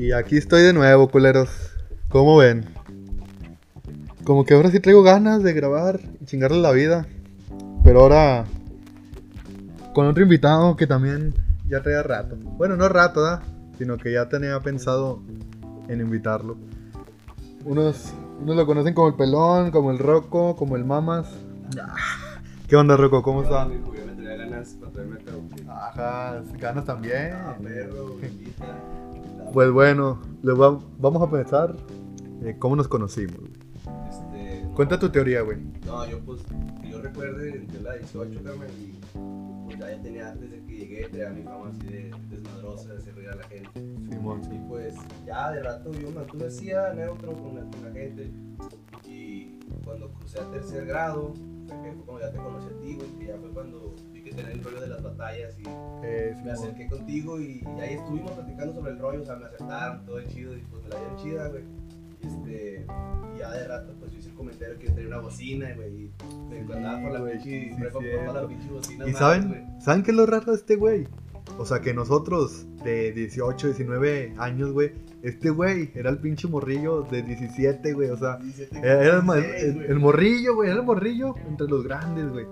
Y aquí estoy de nuevo, culeros. ¿Cómo ven? Como que ahora sí traigo ganas de grabar y chingarle la vida. Pero ahora con otro invitado que también ya traía rato. Bueno, no rato, ¿da? Sino que ya tenía pensado en invitarlo. Unos, unos lo conocen como el pelón, como el roco, como el mamas. ¿Qué onda, roco? ¿Cómo está? Ajá, ganas también. Ah, perro. Pues bueno, le va- vamos a pensar eh, cómo nos conocimos. Este, Cuenta tu teoría, güey. no, yo pues, que yo recuerde, entre la 18, Carmen, y pues ya, ya tenía, desde que llegué, tenía mi fama así de desmadrosa, de hacer reír a la gente. Simón, Y pues, ya de rato yo me mantuve así a neutro con la, con la gente. Y cuando crucé a tercer grado, fue cuando ya te conocí a ti, güey, que ya fue cuando que tenía el rollo de las batallas y Eh, me acerqué contigo y, y ahí estuvimos platicando sobre el rollo, o sea, me aceptaron, todo chido y pues me la dieron chida, güey. Y este, y ya de rato pues yo hice el comentario que tenía una bocina, güey, y me Sí, por la pinche, sí, la pinche bocina. ¿Y más, saben, güey. saben qué es lo raro de este güey? O sea, que nosotros de 18, 19 años, güey, este güey era el pinche morrillo de 17, güey. O sea, 17, era, era el, ma- 16, el- güey. el morrillo, güey, era el morrillo entre los grandes, güey.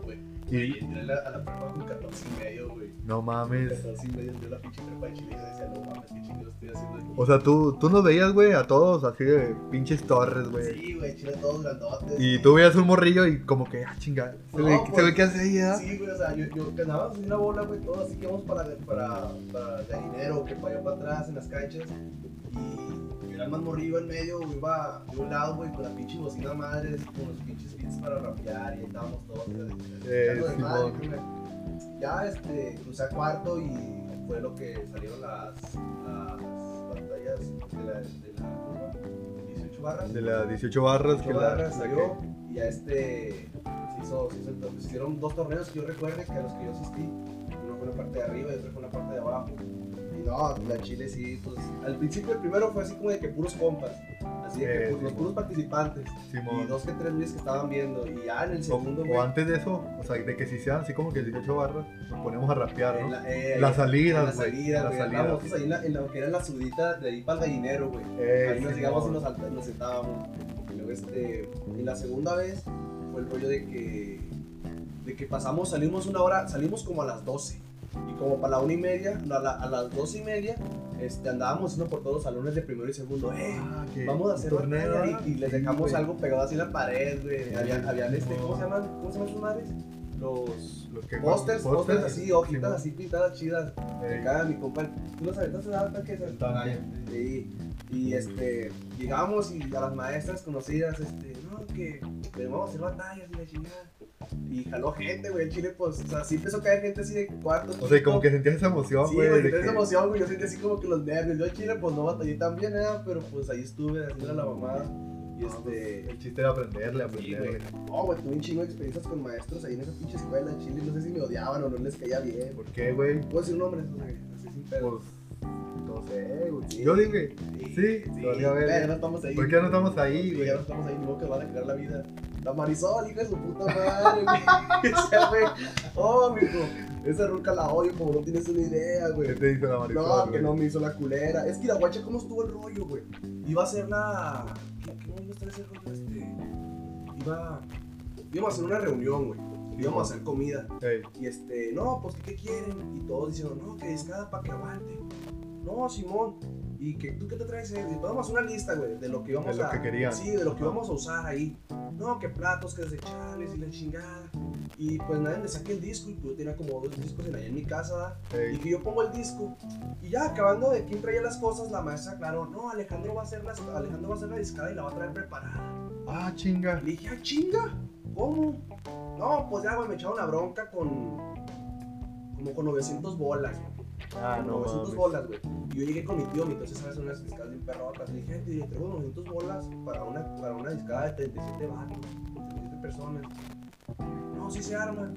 Y Y entré a la, a la prepa con 14 y medio, güey. no mames. 14 y medio entré a la pinche prepa de Chile y decía, no mames, qué chingo estoy haciendo aquí. O sea, tú, tú nos veías, güey, a todos así de pinches torres, güey. Sí, güey, Chile todos grandotes. Y tú veías un morrillo y como que, ah, chinga, se, ve, pues, se ve que hace ahí, ¿ah? Sí, güey, o sea, yo, yo ganaba así una bola, güey, todo así que vamos para, para, para gallinero, que para allá para atrás en las canchas. Y yo era el más morrillo en medio, güey, iba de un lado, güey, con la pinche bocina madre, con los pinches beats para rapear, y ahí estábamos todos, Eh. Ya, este, crucé a cuarto y fue lo que salieron las, las batallas de la, de la, ¿cómo? 18 barras. De las 18 barras que 18 la, barras la salió y ya este se hizo, se hizo el- hicieron dos torneos que yo recuerde que a los que yo asistí uno fue en la parte de arriba y otro fue en la parte de abajo no, la Chile sí, pues al principio el primero fue así como de que puros compas así de que Eh, pues, los puros participantes y dos que tres güeyes que estaban viendo y ya en el O, segundo o güey, antes de eso, o sea, de que si sean así como que 18 barras, nos ponemos a rapear, ¿no? la, eh, Las salidas, en la güey, salida, las salidas. nosotros ahí en la, en lo que era la sudita de ahí para el gallinero, güey. Eh, Ahí nos llegamos y nos, nos sentábamos. Y luego, este, y la segunda vez fue el rollo de que, de que pasamos, salimos una hora, salimos como a las 12. Y como para la una y media, a, la- a las dos y media, este, andábamos yendo por todos los salones de primero y segundo. ¡Eh! Ah, Vamos a hacer torneo, batalla", y, y les sí, dejamos güey. algo pegado así en la pared, güey. Habían, habían este. ¿cómo se llaman? ¿Cómo se llaman sus madres? Los Los que pósters, pósters así, hojitas así pintadas chidas. Eh, Acá mi compa, tú los aventaste a que se. Sí, y este, llegamos y a las maestras conocidas, este, no, que que vamos a hacer batallas y la chingada. Y jaló gente, güey, el chile, pues, o sea, sí empezó a caer gente así de cuartos. O sea, y como que sentías esa emoción, Sí, güey. de que esa emoción, güey, yo sentí así como que los nervios. Yo en Chile, pues, no batallé tan bien, ¿eh? pero pues ahí estuve haciendo la mamada. Y No, pues, este... El chiste era aprenderle, Sí, aprenderle. No, güey, tuve un chingo de experiencias con maestros ahí en esa pinche escuela en Chile. No sé si me odiaban o no les caía bien. ¿Por qué, güey? ¿Puedo decir nombres? O sea, así sin pedo. Pues, no sé, güey. Sí. Yo dije, sí, sí, valió verga. pero ya no estamos ahí. ¿por qué no estamos ahí, Sí, güey? Ya no estamos ahí, modo que van a cagar la vida. La Marisol, hija de su puta madre, güey. Oh, mijo. Esa ruca la odio como no tienes una idea, güey. ¿Qué te dice la Marisol, No, que güey? no me hizo la culera. Es que la guacha, ¿cómo estuvo el rollo, güey? Iba a ser la. ¿Qué, qué iba a estar ese rollo este? Iba. Íbamos a hacer una reunión, güey. Íbamos a hacer comida. Y este, no, pues ¿qué, quieren? Y todos diciendo, no, que discada para que aguante. No, Simón. ¿Y que, tú qué te traes? eh? Y vamos a hacer una lista, güey, de lo que íbamos De lo a. que querían. Sí, de lo que íbamos a usar ahí. No, que platos, que desechables y la chingada. Y pues nadie me saque el disco. Y pues, yo tenía como dos discos en, ahí en mi casa. Y que yo pongo el disco. Y ya acabando de quién traía las cosas, la maestra aclaró, no, Alejandro va a hacer las, Alejandro va a hacer la discada y la va a traer preparada. Ah, chinga. Le dije, ah, chinga, ¿cómo? No, pues ya, güey, me echaron la bronca con. como con 900 bolas, güey. Ah, no 900 mames. bolas, güey. Y yo llegué con mi tío, mi tío se sabe hacer unas discadas bien perrotas. Le dije, gente, le traigo 900 bolas para una, para una discada de 37 vatos, 37 personas. No, sí se arma.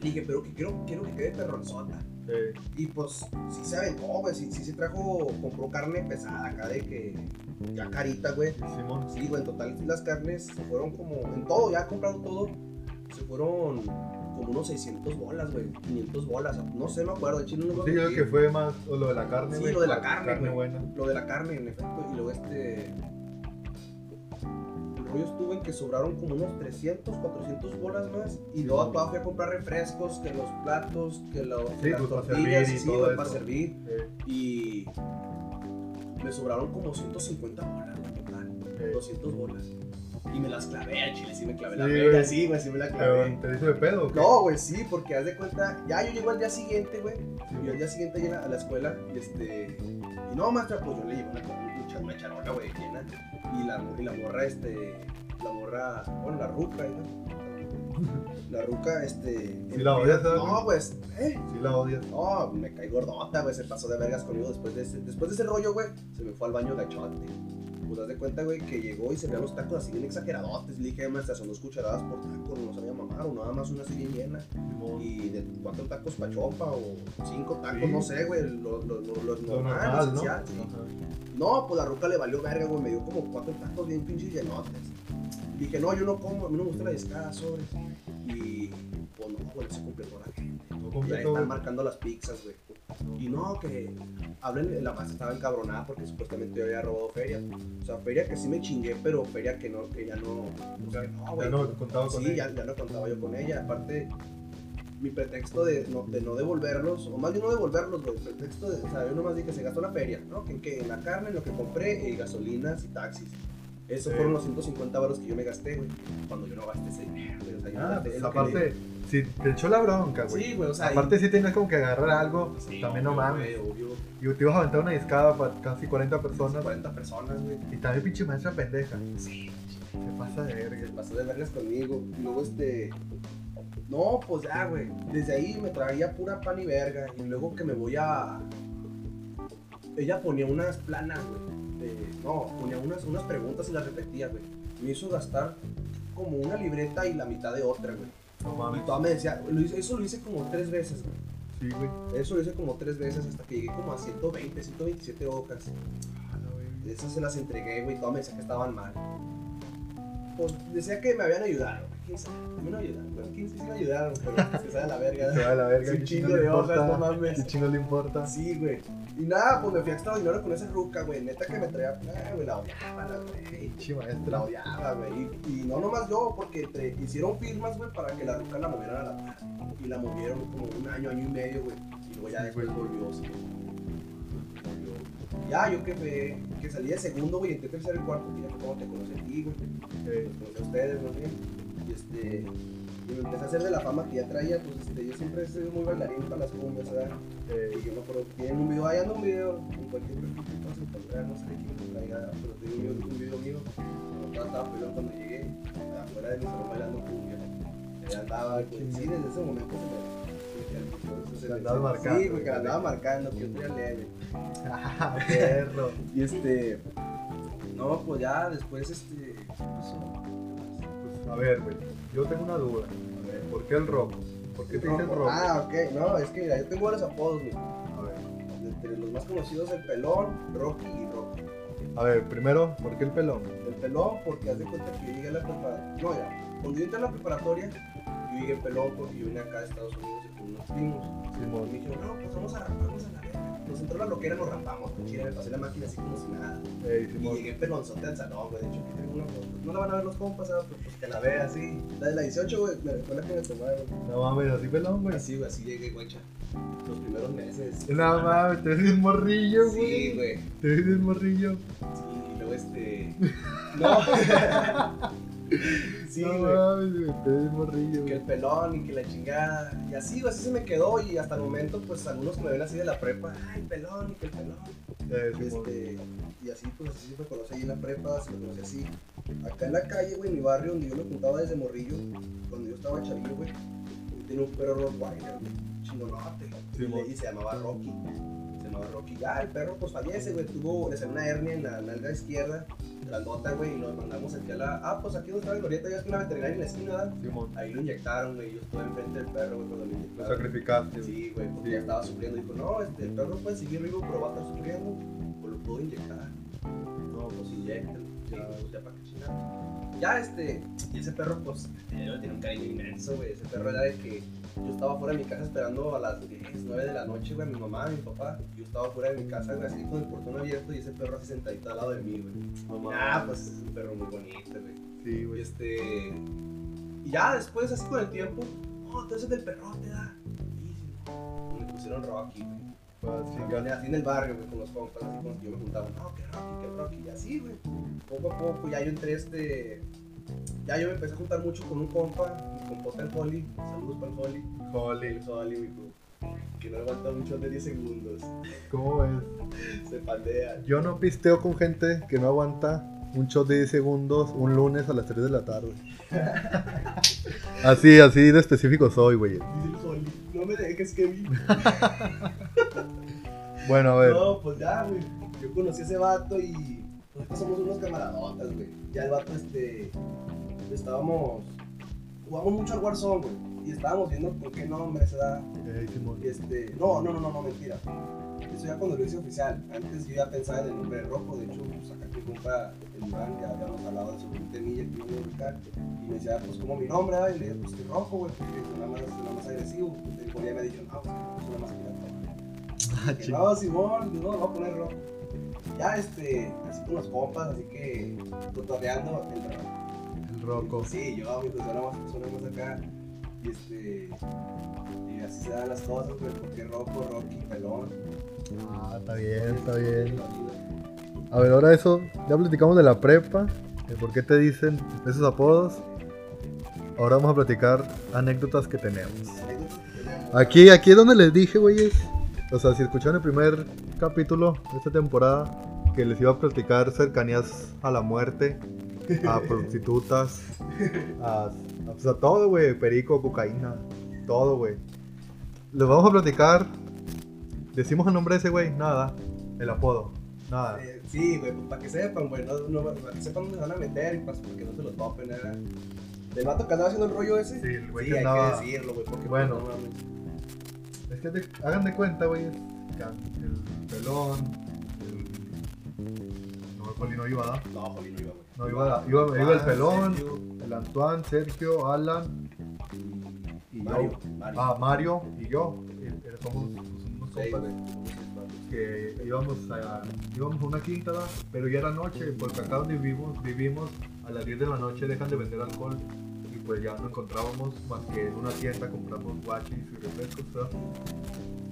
Le dije, pero que quiero, quiero que quede perronzota. Ey, Y pues sí se aventó, güey, sí, sí se trajo, compró carne pesada acá de que ya carita, güey. Sí, güey, en total las carnes se fueron como, en todo, ya comprado todo, se fueron como unos 600 bolas, güey. 500 bolas. No sé, me acuerdo. De chino no Sí, yo que fue más o lo de la carne, Sí, lo de la carne, güey. buena. Lo de la carne, en efecto. Y luego este. El rollo estuvo en que sobraron como unos 300, 400 bolas más. Y Sí, luego todavía fui a comprar refrescos, que los platos, que, los, que Sí, las pues, para tortillas, y sí, todo para eso. servir. Y me sobraron como 150 bolas, total. eh. 200 bolas. Y me las clavé al chile, sí me clavé la Sí, verga, güey. sí, güey, sí me la Pero, clavé. ¿te hizo de pedo? No, güey, sí, porque haz de cuenta, ya yo llego al día siguiente, güey. Sí, Y al día siguiente llegué a la escuela y este. Y no, maestra, pues yo le llevo una, una, una charola, güey, llena. Y la, y la morra, este. La morra, bueno, la ruca, ¿no? La ruca, este. Sí la odias. No, pues, ¿eh? Sí la odias. No, me caí gordota, güey, se pasó de vergas conmigo después de ese, después de ese rollo, güey, se me fue al baño gachote. Pues haz de cuenta, güey, que llegó y se veían los tacos así bien exageradotes. Le dije, maestra, son dos cucharadas por taco, no sabía mamar, o nada más una así bien llena. Y de cuatro tacos pa' chopa o cinco tacos, Sí. no sé, güey, lo, lo, lo, lo normal, ¿no? esencial, sí. No, pues la ruca le valió verga, güey, me dio como cuatro tacos bien pinches llenotes. Dije, no, yo no como, a mí no me gusta la discada sobre. Y, pues no, güey, se completó la gente. No Y ahí completo, están marcando las pizzas, güey. Y no, que hablen, la maestra estaba encabronada porque supuestamente yo había robado feria. O sea, feria que sí me chingué, pero feria que no, que ya no. Ya, que no, ya güey. no contaba con sí, ella. ya, ya no contaba yo con ella. Aparte, mi pretexto de no, de no devolverlos, o más bien no devolverlos, güey. El pretexto de, o sea, yo nomás dije, se gastó la feria, ¿no? Que en, que en la carne, en lo que compré, y gasolinas y taxis. Esos Sí. fueron los 150 baros que yo me gasté, güey. Cuando yo no gasté ese dinero, güey. O sea, yo Ah, gasté pues aparte, si te echó la bronca, güey. Sí, güey, o sea. aparte, y- si tenías como que agarrar algo, Sí, también no mames. güey, obvio. Y te ibas a aventar una discada para casi 40 personas. 40 personas, güey. Y también pinche maestra pendeja. Sí, Se pasa de se verga. pasó de vergas conmigo. Y luego este. No, pues ya, güey. Desde ahí me traía pura pan y verga. Y luego que me voy a. Ella ponía unas planas, güey. No, ponía unas, unas preguntas y las repetía, güey. Me hizo gastar como una libreta y la mitad de otra, güey. No Y mames. toda me decía, lo hice- eso lo hice como tres veces, güey. Sí, güey. Eso lo hice como tres veces hasta que llegué como a 120, 127 hojas. A la verga. Esas se las entregué, güey, todas me decían que estaban mal. Pues decía que me habían ayudado, güey. ¿Quién sabe? A mí no ayudaron, 15 sí me ayudaron, pero que sabe la verga. Se a la verga. ¿qué chingo de hojas, importa? no mames. ¿Qué chingo le importa? Sí, güey. Y nada, pues me fui a extraordinario con esa ruca, güey. Neta que me traía, ah, güey, la odiaba, la güey. Pinche La maestra. odiaba, güey. Y, y no nomás yo, porque hicieron firmas, güey, para que la ruca la movieran a la par. Y la movieron como un año, año y medio, güey. Y luego ya después volvió, sí. Ya, yo que, me, que salí de segundo, güey, entré tercero y cuarto, ya fue como te conocí a ti, güey. Eh, conocí a ustedes, más bien. Y este. Y me empecé a hacer de la fama que ya traía, pues este, yo siempre he sido muy bailarín para las cumbias, ¿verdad? eh, Y yo me acuerdo que tienen un video, ahí anda un video, en cualquier perfil que puedas encontrar, no sé de quién lo traiga, pero tengo un video, un video mío, cuando estaba, pelón cuando llegué, afuera de mi salón bailando cumbia. Ahí andaba, pues, sí, desde ese momento se me... se andabas marcando, Sí, porque güey. andaba marcando, que yo traía leve. ah, perro. Y este... No, pues ya después, este... ¿qué pasó? A ver, güey. Yo tengo una duda. A ver. ¿Por qué el rojo? ¿Por qué te dicen rojo? Ah, ok, no, es que mira, yo tengo varios apodos, mira. A ver. Entre los más conocidos, el pelón, Rocky y Rocky. A ver, primero, ¿por qué el pelón? El pelón, porque haz de cuenta que yo llegué a la preparatoria. No, ya. Cuando yo entré a la preparatoria, yo llegué pelón porque yo vine acá a Estados Unidos y con unos primos. Y Simón. me dijeron, no, pues vamos a raparnos a la. Nos entró la loquera, nos rapamos. Con chile, me pasé la máquina así como si nada. Ey, Y llegué pelonzote al salón, güey. De hecho, aquí tengo una. No la van a ver los compas, ¿sabes? pero pues que la vea así. La de la 18, güey, me fue la que me tomaron. No mames, así pelón, güey. Así, güey, así llegué, guacha. Los primeros meses. No mames, te ves morrillo, güey. Sí, güey. Te ves morrillo. Sí, y luego este. No. sí, no güey. mames, güey. Morrillo, que el pelón y que la chingada. Y así, güey, así se me quedó. Y hasta el momento, pues algunos que me ven así de la prepa, ay, el pelón y que el pelón. Este, y así, pues así se me conoce ahí en la prepa, se me conoce así. Acá en la calle, güey, en mi barrio, donde yo me juntaba desde morrillo, cuando yo estaba chavillo, güey, tenía un perro Rottweiler, güey, chingonote. y se llamaba Rocky. Llamaba Rocky. Ya, el perro, pues fallece, güey, tuvo, le salió una hernia en la nalga izquierda, grandota, güey, y lo mandamos aquí a la. Ah, pues aquí donde estaba el Glorieta, ya es que una veterinaria en la esquina. Ahí lo inyectaron, güey. Yo estuve enfrente del perro, güey, cuando lo Lo inyectaron. sacrificaste, güey. Sí, güey, porque Sí. ya estaba sufriendo. Dijo, no, este, el perro puede seguir vivo, pero va a estar sufriendo. Pues lo puedo inyectar. No, Pues inyectan. Sí, Ya. pues ya para chingar. ya este, y ese perro, pues, yo tenía un cariño inmenso, güey. Ese perro era de que yo estaba fuera de mi casa esperando a las 10, 9 de la noche, güey, mi mamá, mi papá. Yo estaba fuera de mi casa, güey, así con el portón abierto y ese perro así sentadito al lado de mí, güey. Ah, pues es un perro muy bonito, güey. Sí, Y güey. este. Y ya después, así con el tiempo, no, entonces del perrote, da. Y me pusieron Rocky, güey. Ah, Sí, chinga. así en el barrio, güey, con los compas, así que yo me juntaba. No, que Rocky, que Rocky, y así, güey. Poco a poco, ya yo entré este. Ya yo me empecé a juntar mucho con un compa, mi compota el Holly. Saludos para el Holly. Holly. El Holly, mi compa, Que no aguanta mucho de 10 segundos. ¿Cómo ves? Se pandea. Yo no pisteo con gente que no aguanta un shot de 10 segundos un lunes a las 3 de la tarde. Así, así de específico soy, güey. Dice el Holly, no me dejes, Kevin. Bueno, a ver. No, pues ya, güey. Yo conocí a ese vato y nosotros somos unos camaradotas, güey. Ya el vato, este. Estábamos. Jugamos mucho al Warzone, güey. Y estábamos viendo con qué nombre se da. Eh. Y este. No, no, no, no, no, mentira. Eso ya cuando lo hice oficial. Antes yo ya pensaba en el nombre de rojo. De hecho, pues acá mi compa, el Iván, ya habíamos hablado de su temilla que iba a buscar. Y me decía, pues como mi nombre, ¿verdad? Y le dije, pues que rojo, güey, porque suena más, suena más agresivo. El policía me ha dicho, no, pues suena más pirata. Ah, Que no, Simón, no, voy a poner rojo. Ya, este, así con los compas, así que tutoreando el. El roco. Sí, yo, mi suena más acá. Y este, y así se dan las cosas, pues, porque rojo, rocky, pelón. Ah, está bien, está bien. A ver, ahora eso, ya platicamos de la prepa, de por qué te dicen esos apodos. Ahora vamos a platicar anécdotas que tenemos. Aquí, aquí es donde les dije, güeyes. O sea, si escucharon el primer capítulo de esta temporada, que les iba a platicar cercanías a la muerte, a prostitutas, a, a, pues, a todo, güey. Perico, cocaína, todo, güey. Les vamos a platicar. Decimos el nombre de ese güey, nada. El apodo, nada. Eh, sí, güey, pues para que sepan, güey, no, no, para que sepan dónde se van a meter y para, para que no se lo topen, ¿verdad? ¿Del vato que andaba haciendo el rollo ese? Sí, el güey Sí, que hay andaba- que decirlo, güey, porque Bueno. pues, no que de- hagan de cuenta, güey, el pelón, el... No, el Poli no iba, ¿da? No, no iba, iba, iba, iba el pelón, Sergio el Antoine, Sergio, Alan y Mario, yo. Mario. Ah, Mario y yo. Somos unos compas que íbamos a, íbamos a una quinta, pero ya era noche, porque acá donde vivimos, vivimos a las 10 de la noche dejan de vender alcohol y pues ya no encontrábamos más que en una tienda compramos guachis y refrescos, ¿verdad?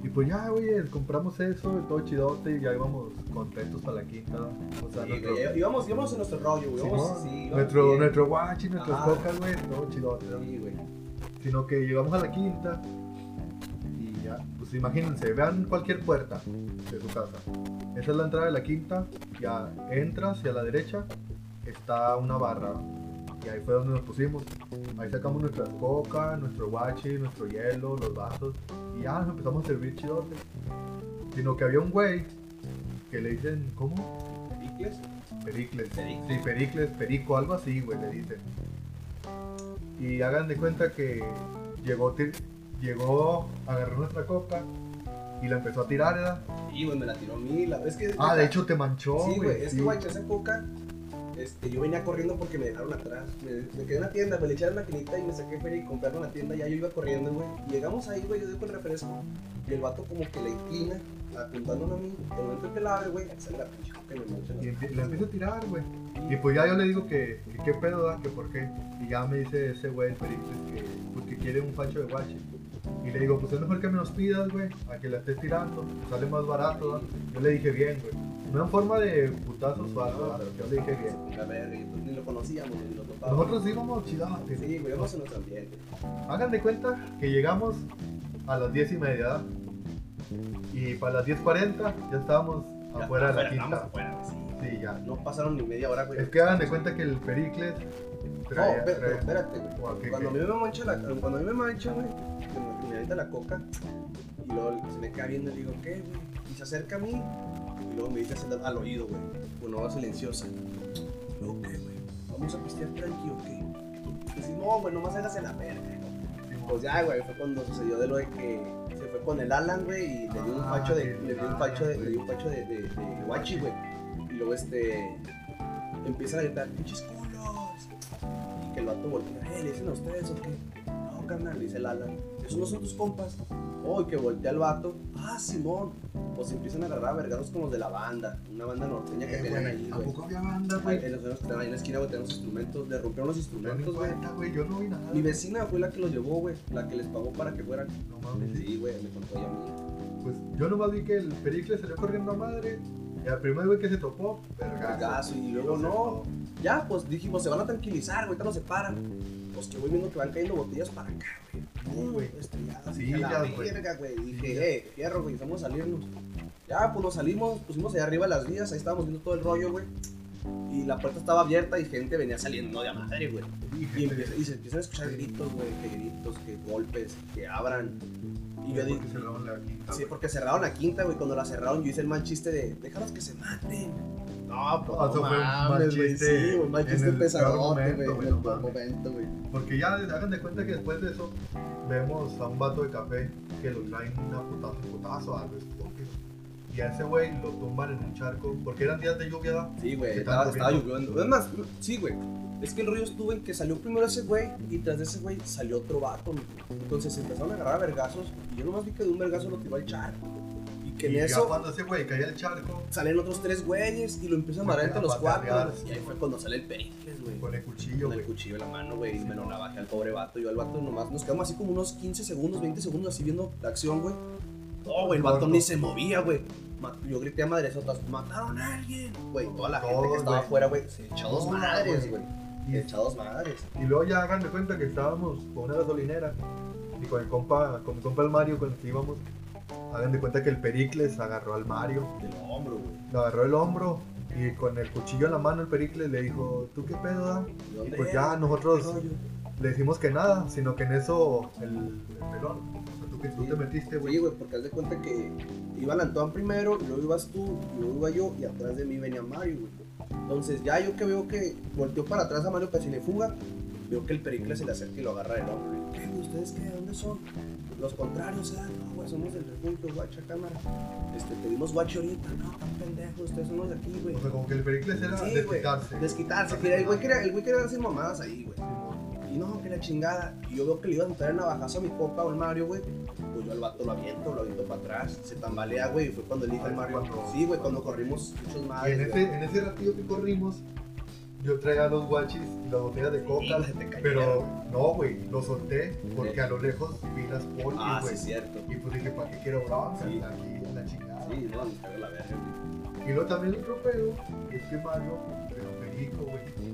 Y pues ya, güey, compramos eso, y todo chidote y ya íbamos contentos para la quinta. O sea, Sí, nuestro, íbamos, íbamos en nuestro rollo, güey. íbamos- Simón, sí, nuestro, bien. nuestro guachi, nuestras Ajá. cocas, güey, todo chidote. Sí, güey. Sino que llegamos a la quinta y ya, pues imagínense, vean cualquier puerta de su casa. Esa es la entrada de la quinta, ya entras y a la derecha está una barra. Y ahí fue donde nos pusimos. Ahí sacamos nuestras coca, nuestro guachi, nuestro hielo, los vasos. Y ya nos empezamos a servir chidote. Sino que había un güey que le dicen, ¿cómo? ¿Pericles? Pericles. Pericles. Sí, Pericles, Perico, algo así, güey, le dicen. Y hagan de cuenta que llegó, llegó, agarró nuestra coca y la empezó a tirar, ¿verdad? Sí, güey, me la tiró a mí. La... Es que, Ah, de hecho te manchó, Sí, güey, es que, güey, esa época, este, yo venía corriendo porque me dejaron atrás. Me, me quedé en la tienda, me le eché la maquinita y me saqué feria y comprarme en la tienda. Ya yo iba corriendo, güey. Llegamos ahí, güey, yo con el refresco. Y el vato como que le inclina, apuntándome a mí. El momento en que la abre, güey, sale la pinche coca y me mancha Y las empie- la empieza a tirar, güey. Y pues ya yo le digo que, que qué pedo da, que por qué. Y ya me dice ese güey, el Pericles, que, pues, que quiere un facho de guachi. Y le digo, pues es mejor que me los pidas, güey, a que la estés tirando, sale más barato, ¿da? Yo le dije bien, güey. No en forma de putazos o algo, ¿da? yo le dije bien. Y pues ni lo conocíamos, ni lo topábamos. Nosotros íbamos chidotes. Sí, vamos en nuestro ambiente. Hagan de cuenta que llegamos a las 10 y media. Y para las 10.40 ya estábamos Ya, afuera de la estábamos quinta. afuera, güey, sí. Sí, ya. No pasaron ni media hora, güey. Es que hagan de cuenta que el Pericles No, traía- espérate, traía- espérate, güey. ¿O a qué, Cuando a mí me mancha la, cuando a mí me mancha, güey, que me, que me avienta la coca, y luego se me cae viendo y le digo, ¿qué, güey? Y se acerca a mí, y luego me dice al oído, güey, una voz silenciosa. Y luego, ¿qué, güey? ¿Vamos a pistear tranqui o qué? Y dice, no, güey, nomás hágase la verga. Pues ya, güey, fue cuando sucedió de lo de que se fue con el Alan, güey, y le dio un Ah, facho de, le dio un facho de, le dio un facho de, de, de guachi, güey. Y luego, este, empiezan a gritar, pinches culos, el vato voltea, eh, ¿le dicen a ustedes o qué? No, carnal, dice el Alan. Esos no son tus compas. Oh, y que voltea el vato. Ah, Simón. Pues empiezan a agarrar a vergados como los de la banda. Una banda norteña que Eh, tenían ahí, ¿A güey. poco había banda, güey? En los señores que estaban ahí en la esquina, güey, tenemos instrumentos. Le rompieron los instrumentos, güey, yo no vi nada. Mi vecina fue la que los llevó, güey. La que les pagó para que fueran. No mames. Sí, güey, me contó ella a mí. Pues yo nomás vi que el Pericles salió corriendo a madre. Y al primer güey que se topó, vergazo. Vergazo, y luego no. Ya, pues dijimos, se van a tranquilizar, güey, ahorita no se paran. Pues que voy viendo que van cayendo botellas para acá, güey. Sí, güey. Estrelladas. Sí, Dije, a la ya, güey. verga, güey. Dije, ya. eh, fierro, güey, vamos a salirnos. Ya, pues nos salimos, pusimos allá arriba las vías, ahí estábamos viendo todo el rollo, güey. Y la puerta estaba abierta y gente venía saliendo de a madre, güey. Y, empieza- y se empiezan a escuchar gritos, güey, que gritos, que golpes, que abran. Y yo dije, Porque cerraron la quinta, sí, porque cerraron la quinta, güey. Cuando la cerraron, yo hice el mal chiste de, déjalos que se maten. No, pues No, no mames, güey, sí, un mal chiste pesadote, güey, en el no peor momento, güey. Porque ya hagan de cuenta que después de eso vemos a un vato de café que lo traen una putazo, putazo a los toques. Y a ese güey lo tumban en un charco. Porque eran días de lluvia, ¿da? Sí, güey, estaba, estaba lloviendo. Es más, sí, güey. Es que el rollo estuvo en que salió primero ese güey y tras de ese güey salió otro vato. Entonces se empezaron a agarrar a vergazos y yo nomás vi que de un vergazo lo tiró al charco. Que y en ya eso cuando ese güey caía al charco, salen otros tres güeyes y lo empiezan a matar entre los cuatro. Y ahí fue cuando sale el Pericles, güey. con el cuchillo, Con el cuchillo en la mano, güey, y me lo navaje al pobre vato. Yo al vato nomás nos quedamos así como unos 15 segundos, 20 segundos así viendo la acción, güey. No, güey, el vato ni se movía, güey. Yo grité a madresotas, mataron a alguien. Güey, toda la gente que estaba afuera, güey, se echó dos madres, güey. Y- Se echó dos madres. Y luego ya hagan de cuenta que estábamos con una gasolinera y con el compa, con mi compa el Mario con el que íbamos. Hagan de cuenta que el Pericles agarró al Mario, Del hombro, güey. le agarró el hombro y con el cuchillo en la mano el Pericles le dijo, ¿tú qué pedo da? ¿De Y pues ya nosotros le decimos que nada, sino que en eso el, el pelón, o sea, tú que tú Sí. te metiste, güey. Sí, güey, porque haz de cuenta que iba la Antoine primero, y luego ibas tú, y luego iba yo, y atrás de mí venía Mario, güey. Entonces, ya yo que veo que volteó para atrás a Mario casi le fuga, veo que el Pericles se le acerca y lo agarra del hombro. ¿Qué? ¿Ustedes qué? ¿De dónde son? Los contrarios, ¿eh? No, güey, somos del refugio, guacha cámara. Este, te dimos guacho ahorita. No, tan pendejos, ustedes son los de aquí, güey. O sea, como que el Pericles era Sí, desquitarse. Desquitarse, que el güey quería, el güey quería hacer mamadas ahí, güey. Y no, que la chingada. Y yo veo que le iba a meter el navajazo a mi compa o el Mario, güey. Pues yo al vato lo aviento, lo aviento para atrás. Se tambalea, güey. Y fue cuando le dije al Mario. Sí, güey, cuando corrimos muchos Y en madres. ese, en ese ratillo que corrimos, yo traía los guachis y las botellas de coca. Sí, se. Pero no, güey, lo solté porque a lo lejos vi las polis, Ah, güey. sí, cierto. y pues dije, ¿para qué quiero bronca? Sí. Aquí en la chingada. Sí, no, me cagó la verga, güey. Y luego también otro pedo es que Mario era perico, güey.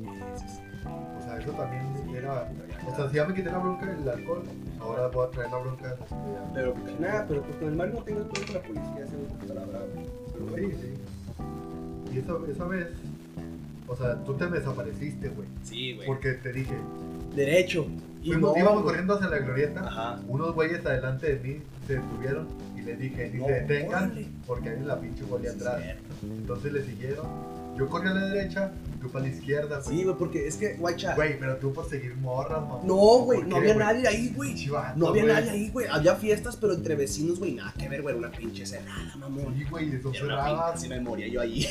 O sea, eso también era. O sea, si ya me quité la bronca del alcohol, ahora voy a traer la bronca de. Pero, pues, nada, pero pues con el Mario no tengo el con la policía, ese güey está labrado. Pero, Sí, sí. Y esa, esa vez, o sea, tú te desapareciste, güey. Sí, güey. Porque te dije, Derecho. Y fuimos, no, íbamos corriendo hacia la glorieta. Ajá. Unos güeyes adelante de mí se detuvieron y les dije, ni No, se detengan órale. porque hay la pinche Sí, atrás. cierto. Entonces le siguieron. Yo corrí a la derecha, tú para la izquierda, güey. Sí, güey, porque es que, guacha. Güey, pero tú por seguir morras, mamá. No, güey, ¿Por no había nadie ahí, güey. No había nadie ahí, güey. Había fiestas, pero entre vecinos, güey, nada que ver, güey. Una pinche cerrada, mamón. Sí, güey, pinche, cerradas. así me moría yo ahí.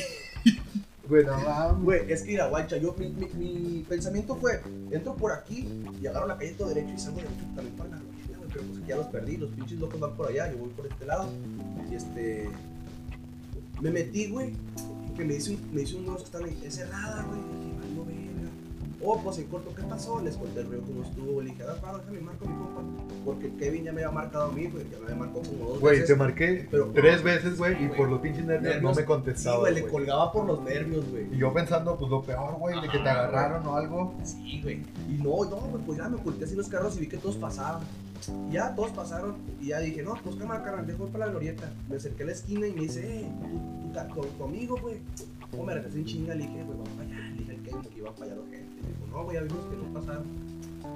Güey, no mames. Güey, es que mira, guacha, yo, mi, mi, mi pensamiento fue, entro por aquí y agarro la calle todo derecho y salgo derecho también para la güey. Pero pues aquí ya los perdí, los pinches locos van por allá, yo voy por este lado. Y este... Me metí, güey, que me dice, un- me dice uno de los que están ahí, es cerrada, güey. Verga. Oh, pues en corto, ¿qué pasó? Les conté el río cómo estuvo. Le dije, ah, va, déjame marco mi compa. Porque Kevin ya me había marcado a mí, güey. Ya me había marcado como dos Güey, veces. te marqué Pero- tres veces, güey, y güey. por los pinches nervios, no me Sí, contestaba. güey, le güey. colgaba por los nervios, güey. Y yo pensando, pues lo peor, güey, de que te agarraron o algo. Sí, güey. Y no, no, güey, pues ya me oculté así los carros y vi que todos pasaban. Y ya todos pasaron y ya dije, no, pues cámara, carnal, dejo para la glorieta. Me acerqué a la esquina y me dice, eh, tu, tu, ca- tu, tu amigo, güey. Oh, me regresé en chinga, le dije, güey, vamos Kevin que iba la gente. Me dijo, no, güey, ya vimos que no pasaron.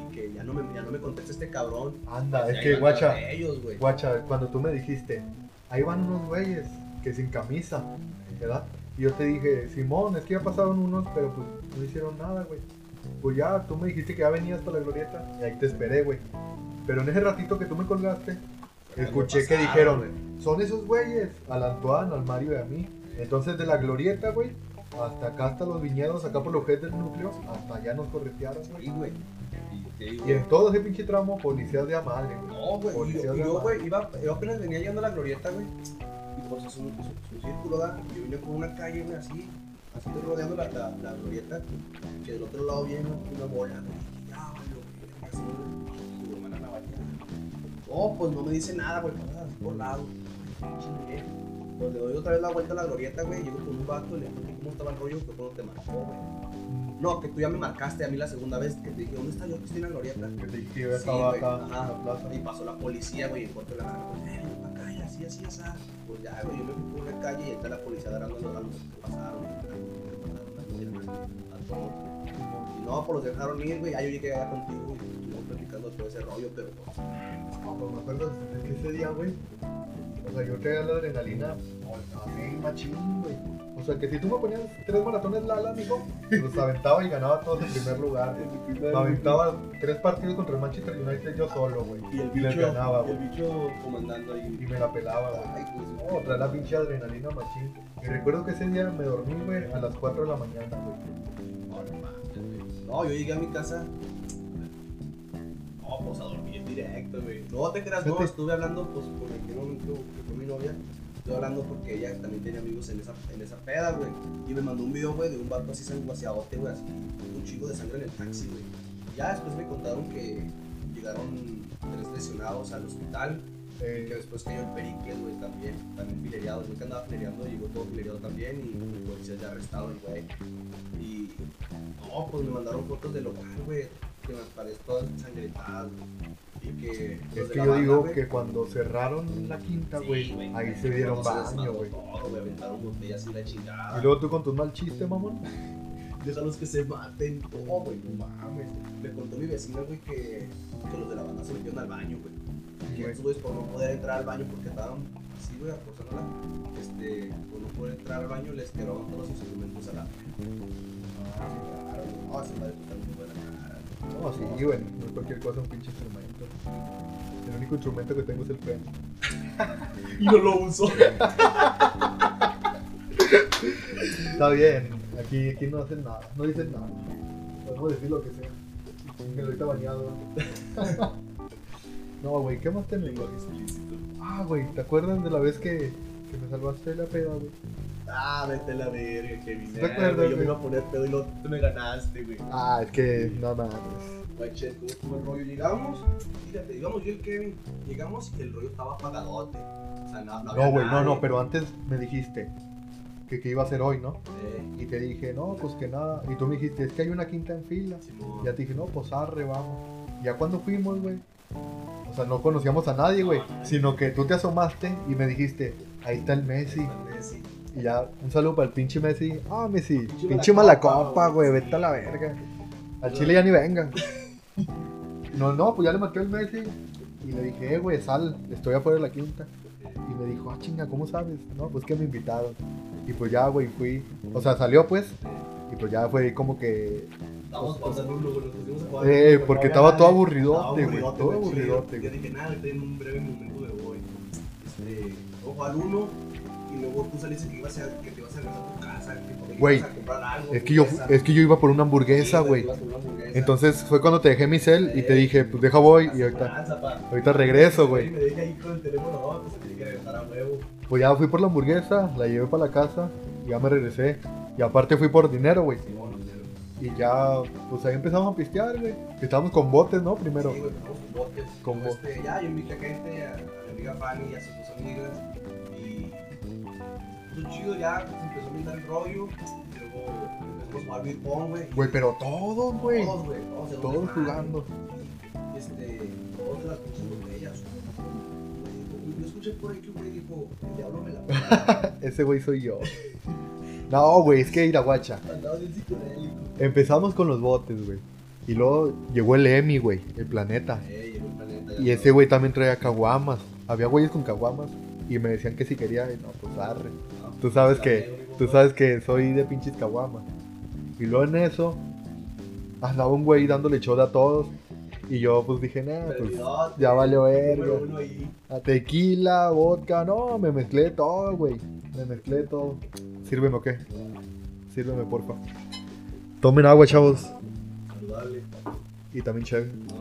Y que ya no me, ya no me contesta este cabrón. Anda, es que, guacha, ellos, guacha, cuando tú me dijiste, ahí van unos güeyes que sin camisa, ¿verdad? Y yo te dije, Simón, es que ya pasaron unos, pero pues no hicieron nada, güey. Pues ya, tú me dijiste que ya venías para la glorieta y ahí te esperé, güey. Pero en ese ratito que tú me colgaste, escuché que pasaron, dijeron, güey. son esos güeyes, al Antoine, al Mario y a mí. Entonces de la glorieta, güey, hasta acá, hasta los viñedos, acá por los jefes del núcleo, hasta allá nos corretearon, Sí, güey. güey. Y en todo ese pinche tramo, policías de a madre, güey. No, güey. yo- yo, güey, iba, yo apenas venía llegando a la glorieta, güey. Y pues es un, es un- es un círculo, ¿da? Yo vine por una calle, güey, así. Así rodeando la, la, la glorieta. Que del otro lado viene una bola, güey. Ya, güey, así, güey. No, pues no me dice nada, güey. Por lado. Chingue. Pues le doy otra vez la vuelta a la glorieta, güey. Llego con un vato, le pregunto cómo estaba el rollo, que cuando te marcó, güey. No, que tú ya me marcaste a mí la segunda vez. Que te dije, ¿dónde está yo que estoy en la glorieta? Que te dije Sí, estaba güey, acá ajá. en la plaza. Y pasó la policía, güey, en cuanto la pues, eh, para acá, y así, así, así. Pues ya, güey, yo me fui por una calle y está la policía a los que pasaron. Y no, pues los dejaron ir, güey. Ya yo llegué allá contigo y estuvimos platicando todo ese rollo, pero pues, No, pues me acuerdo que ese día, güey. O sea, yo traía la adrenalina así machín, güey. O sea, que si tú me ponías tres maratones Lala, mijo, los aventaba y ganaba todos en primer lugar. Me aventaba tres partidos contra el Manchester United yo solo, güey. y el Y bicho, ganaba, y el bicho comandando Y ahí. me la pelaba, güey. Ay, pues, No, traía la pinche adrenalina machín. Y recuerdo que ese día me dormí, güey, a las 4 de la mañana, güey. No, yo llegué a mi casa. No, pues a dormir directo, güey. No te creas, no, estuve hablando, pues, con el que momento que fue mi novia. Estuve hablando porque ella también tenía amigos en esa, en esa peda, güey. Y me mandó un video, güey, de un vato así sanguaciadote, güey, así, un chico de sangre en el taxi, güey. Ya después me contaron que llegaron tres lesionados al hospital. Y que Eh, después cayó el Pericles, güey, también, también filereado, güey que andaba filereando, llegó todo filereado también y el policía ya arrestado el güey. Y, no, pues me mandaron fotos del local, güey, que todas ensangrentadas, güey. Y que... los es que yo banda, digo que cuando cerraron la quinta, sí, güey, ahí se dieron baño, güey. Y la chingada. Y luego tú con tu mal chiste, mamón. Déjalos que se maten, todo, güey, no mames. Me contó mi vecina, güey, que, que los de la banda se metieron al baño, güey. Y Güey. estos güeyes por no poder entrar al baño porque estaban así, güey, acosándola, este, por no poder entrar al baño les quebraron todos los instrumentos a la Ah, sí, claro, no, madre No, sí, güey, no es cualquier cosa un pinche instrumento. El único instrumento que tengo es el freno. Y no lo uso. Está bien, aquí, aquí no hacen nada, no dicen nada. Podemos decir lo que sea. Que ahorita bañado. no, güey, ¿qué más tenemos? Lenguaje. Ah, güey, ¿te acuerdas de la vez que, que me salvaste de la peda, güey? Ah, vete a la verga, que vine. ¿Te acuerdas, Yo me iba a poner pedo y tú me ganaste, güey. Ah, es que no mames. Güey, che, ¿cómo estuvo el rollo? Llegamos, fíjate, digamos yo y el Kevin, llegamos y el rollo estaba apagadote. O sea, no, no No, güey, no, no, pero antes me dijiste que, que iba a ser hoy, ¿no? Eh, Y te dije, no, pues que nada. Y tú me dijiste, es que hay una quinta en fila. Simón. Y ya te dije, no, pues arre, vamos. Ya cuando fuimos, güey. O sea, no conocíamos a nadie, güey. Sino que tú te asomaste y me dijiste, ahí está el Messi. Sí. Y ya, un saludo para el pinche Messi. Ah, Messi, Pinche pinche malacopa, malacopa, güey, güey. vete a la verga. Al Chile ya ni venga. No, no, pues ya le marqué el Messi. Y le dije, eh, güey, sal, estoy afuera de la quinta. Y me dijo, ah, chinga, ¿cómo sabes? No, pues que me invitaron. Y pues ya, güey, fui. O sea, salió pues. Y pues ya fue como que. Estábamos jugando al uno, güey, nos jugar. Eh, al porque estaba todo aburridote, güey, todo aburridote, güey. Yo dije, nada, ahorita en un breve momento me voy. Este, ojo al uno, y luego tú saliste que, ibas a, que te ibas a regresar a tu casa, que porque Güey, ibas a comprar algo. Es que yo, es que yo iba por una Sí, hamburguesa, te güey. Entonces fue cuando te dejé mi cel y te dije, pues deja voy. Y ahorita, ahorita regreso, güey. Me dejé ahí con el teléfono, no, pues se tiene que regresar a huevo. Pues ya fui por la hamburguesa, la llevé para la casa y ya me regresé. Y aparte fui por dinero, güey. Simón, dinero. Y ya, pues ahí empezamos a pistear, güey. Estábamos con botes, ¿no? Primero. Sí, güey, con botes. Con Luego, botes. este, ya, yo invité a gente, a, a mi amiga Fanny y a sus dos amigas. Y pues chido, ya se empezó a brindar el rollo. Luego empezamos a jugar pong, güey. Güey, pero todos, güey. Todos, güey. Todos, Todos dejaron. jugando. Y este, todos de las pinches botellas. Yo escuché por ahí que un güey dijo, el diablo me la. Ese güey soy yo. No, güey, es que. Andaba bien psicodélico. Empezamos con los botes, güey. Y luego llegó el Emi, güey, el planeta. Eh, llegó el planeta. Y ese güey también traía caguamas. Había güeyes con caguamas. Y me decían que si quería, y no, pues arre. Tú sabes que, tú sabes que soy de pinches caguamas. Y luego en eso, andaba un güey dándole shot a todos. Y yo pues dije, nah, pues ya valió verga. A tequila, vodka, no, me mezclé todo, güey. Me mezclé todo. ¿Sírveme o qué? Sírveme, porfa. Tomen agua, chavos. Saludable. Y también chévere. No,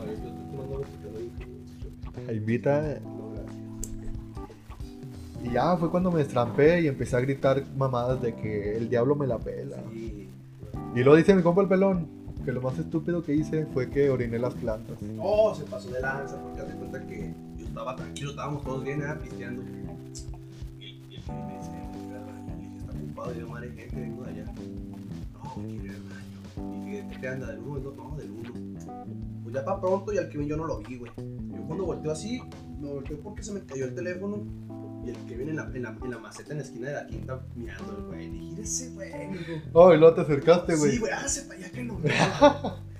Y ya fue cuando me destrampé y empecé a gritar mamadas de que el diablo me la pela. Sí. Y luego dice mi compa el pelón que lo más estúpido que hice fue que oriné las plantas. Oh, se pasó de lanza porque haz de cuenta que yo estaba tranquilo, estábamos todos bien, nada, pisteando. Y, el que me dice, está ocupado, yo madre gente, vengo de allá. No, quiero ir al baño. Y dije, ¿de qué anda? ¿Del uno? dos? No, del uno. Pues ya para pronto y al Kevin yo no lo vi, güey. Yo cuando volteo así, me volteé porque se me cayó el teléfono. Y el en la, en la, en la maceta en la esquina de la quinta mirando el güey. Dije, "Mira ese güey. Oh, y luego te acercaste, güey. Sí, güey, hágase para allá que lo veo.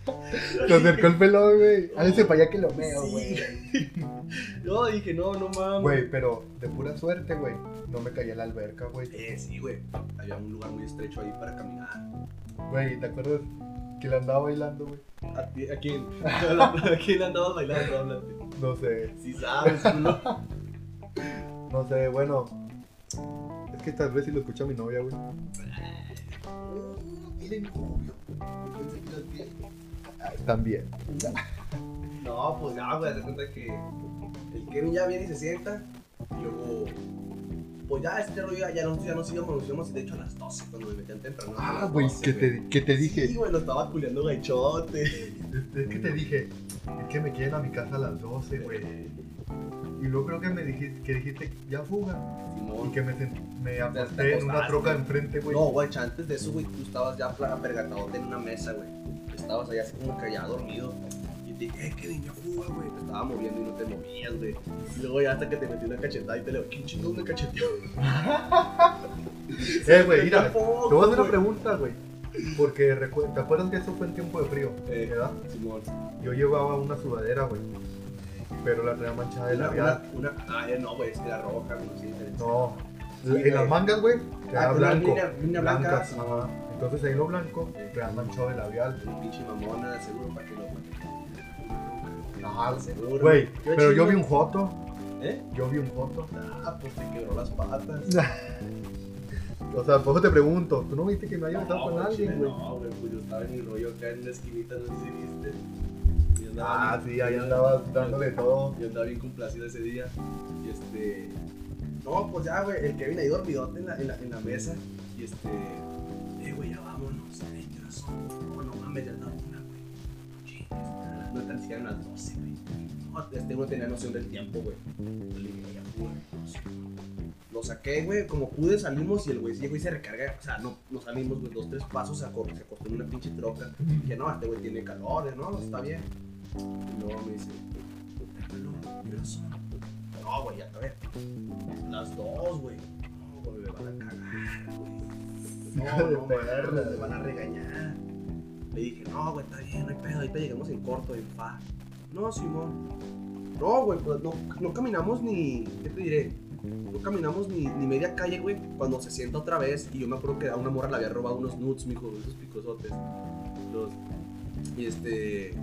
Te acercó el pelón, güey. Hágase para allá que lo meo, Sí, güey. Yo dije, no, no mames. Güey, pero de pura suerte, güey. No me caí a la alberca, güey. Eh, sí, güey. Había un lugar muy estrecho ahí para caminar. Güey, ¿te acuerdas que le andaba bailando, güey? ¿A, ti- a quién? ¿A quién le andabas bailando? Háblate. No sé, Sí sabes, culo. No sé, bueno. Es que tal vez si lo escucha mi novia, güey. Tiene novio. Yo pensé que era bien. También. No, pues ya, güey, te cuenta que el Kevin ya viene y se sienta. Y luego, pues ya este rollo ya, ya, nos, ya nos íbamos, nos íbamos, de hecho a las 12 cuando me metían temprano. Ah, güey, 12, que te, que te dije. Sí, güey, lo estaba culeando gaichote. Es que te dije, es que me quieren a mi casa a las 12, güey. Y luego creo que me dijiste, que dijiste, ya fuga. Y Simón. que me, me acosté en una troca enfrente, güey. No, güey, antes de eso, güey, tú estabas ya apergatadote en una mesa, güey. Estabas ahí así como que ya dormido. Y te dije, eh, Kevin, ya fuga, güey. Te estaba moviendo y no te movías, güey. Y luego ya hasta que te metí una cachetada y te le ¿quién chingón me cacheteó? Eh, güey, mira, te voy a hacer una pregunta, güey. Porque ¿te acuerdas que eso fue en tiempo de frío? Eh. ¿Verdad? Simón. Yo llevaba una sudadera, güey. Pero la traía manchada de labial. una, una, ah, ya no, güey, es que era roja, güey, sí. No. En las mangas, güey, traía Ah, blanco. línea- línea blanca, blancas. Entonces ahí lo blanco, traía manchado de labial. Una pinche mamona, seguro, para que lo. Ajá, seguro. Güey, pero yo chido. vi un joto. ¿Eh? Yo vi un joto. Ah, pues te quebró las patas. O sea, por eso te pregunto, ¿tú no viste que me haya besado con alguien, güey? No, güey, pues yo estaba en mi rollo acá en la esquinita, no sé si viste. Andaba Ah, bien- sí, ahí andabas dándole todo. Yo andaba bien complacido ese día. Y este. No, pues ya, güey, el Kevin ahí dormidote en la, en la, en la mesa. Y este. Eh, güey, ya vámonos. Ay, ¿qué horas son? No, no mames, ya es la una, güey. Chingas, no eran las 12, güey. No, este güey tenía noción del tiempo, güey. Yo le dije, ya, no. Lo saqué, güey, como pude salimos y el güey llegó y se recarga. O sea, no, no salimos, güey, dos, tres pasos, se acostó, en una pinche troca. Y dije, no, este güey tiene calor, no, está bien. Y luego me dice, "Déjalo, ¿qué horas son?" No, güey, ya te ver. Las dos, güey. No, güey, me van a cagar, güey. No, no, perra, me van a regañar. Le dije, no, güey, está bien, no hay pedo, ahorita llegamos en corto, en fa. No, Simón. No, güey, pues no, no caminamos ni. ¿Qué te diré? No caminamos ni, ni media calle, güey, cuando se sienta otra vez. Y yo me acuerdo que a una morra le había robado unos nuts, mijo, esos picosotes. Los. Y este.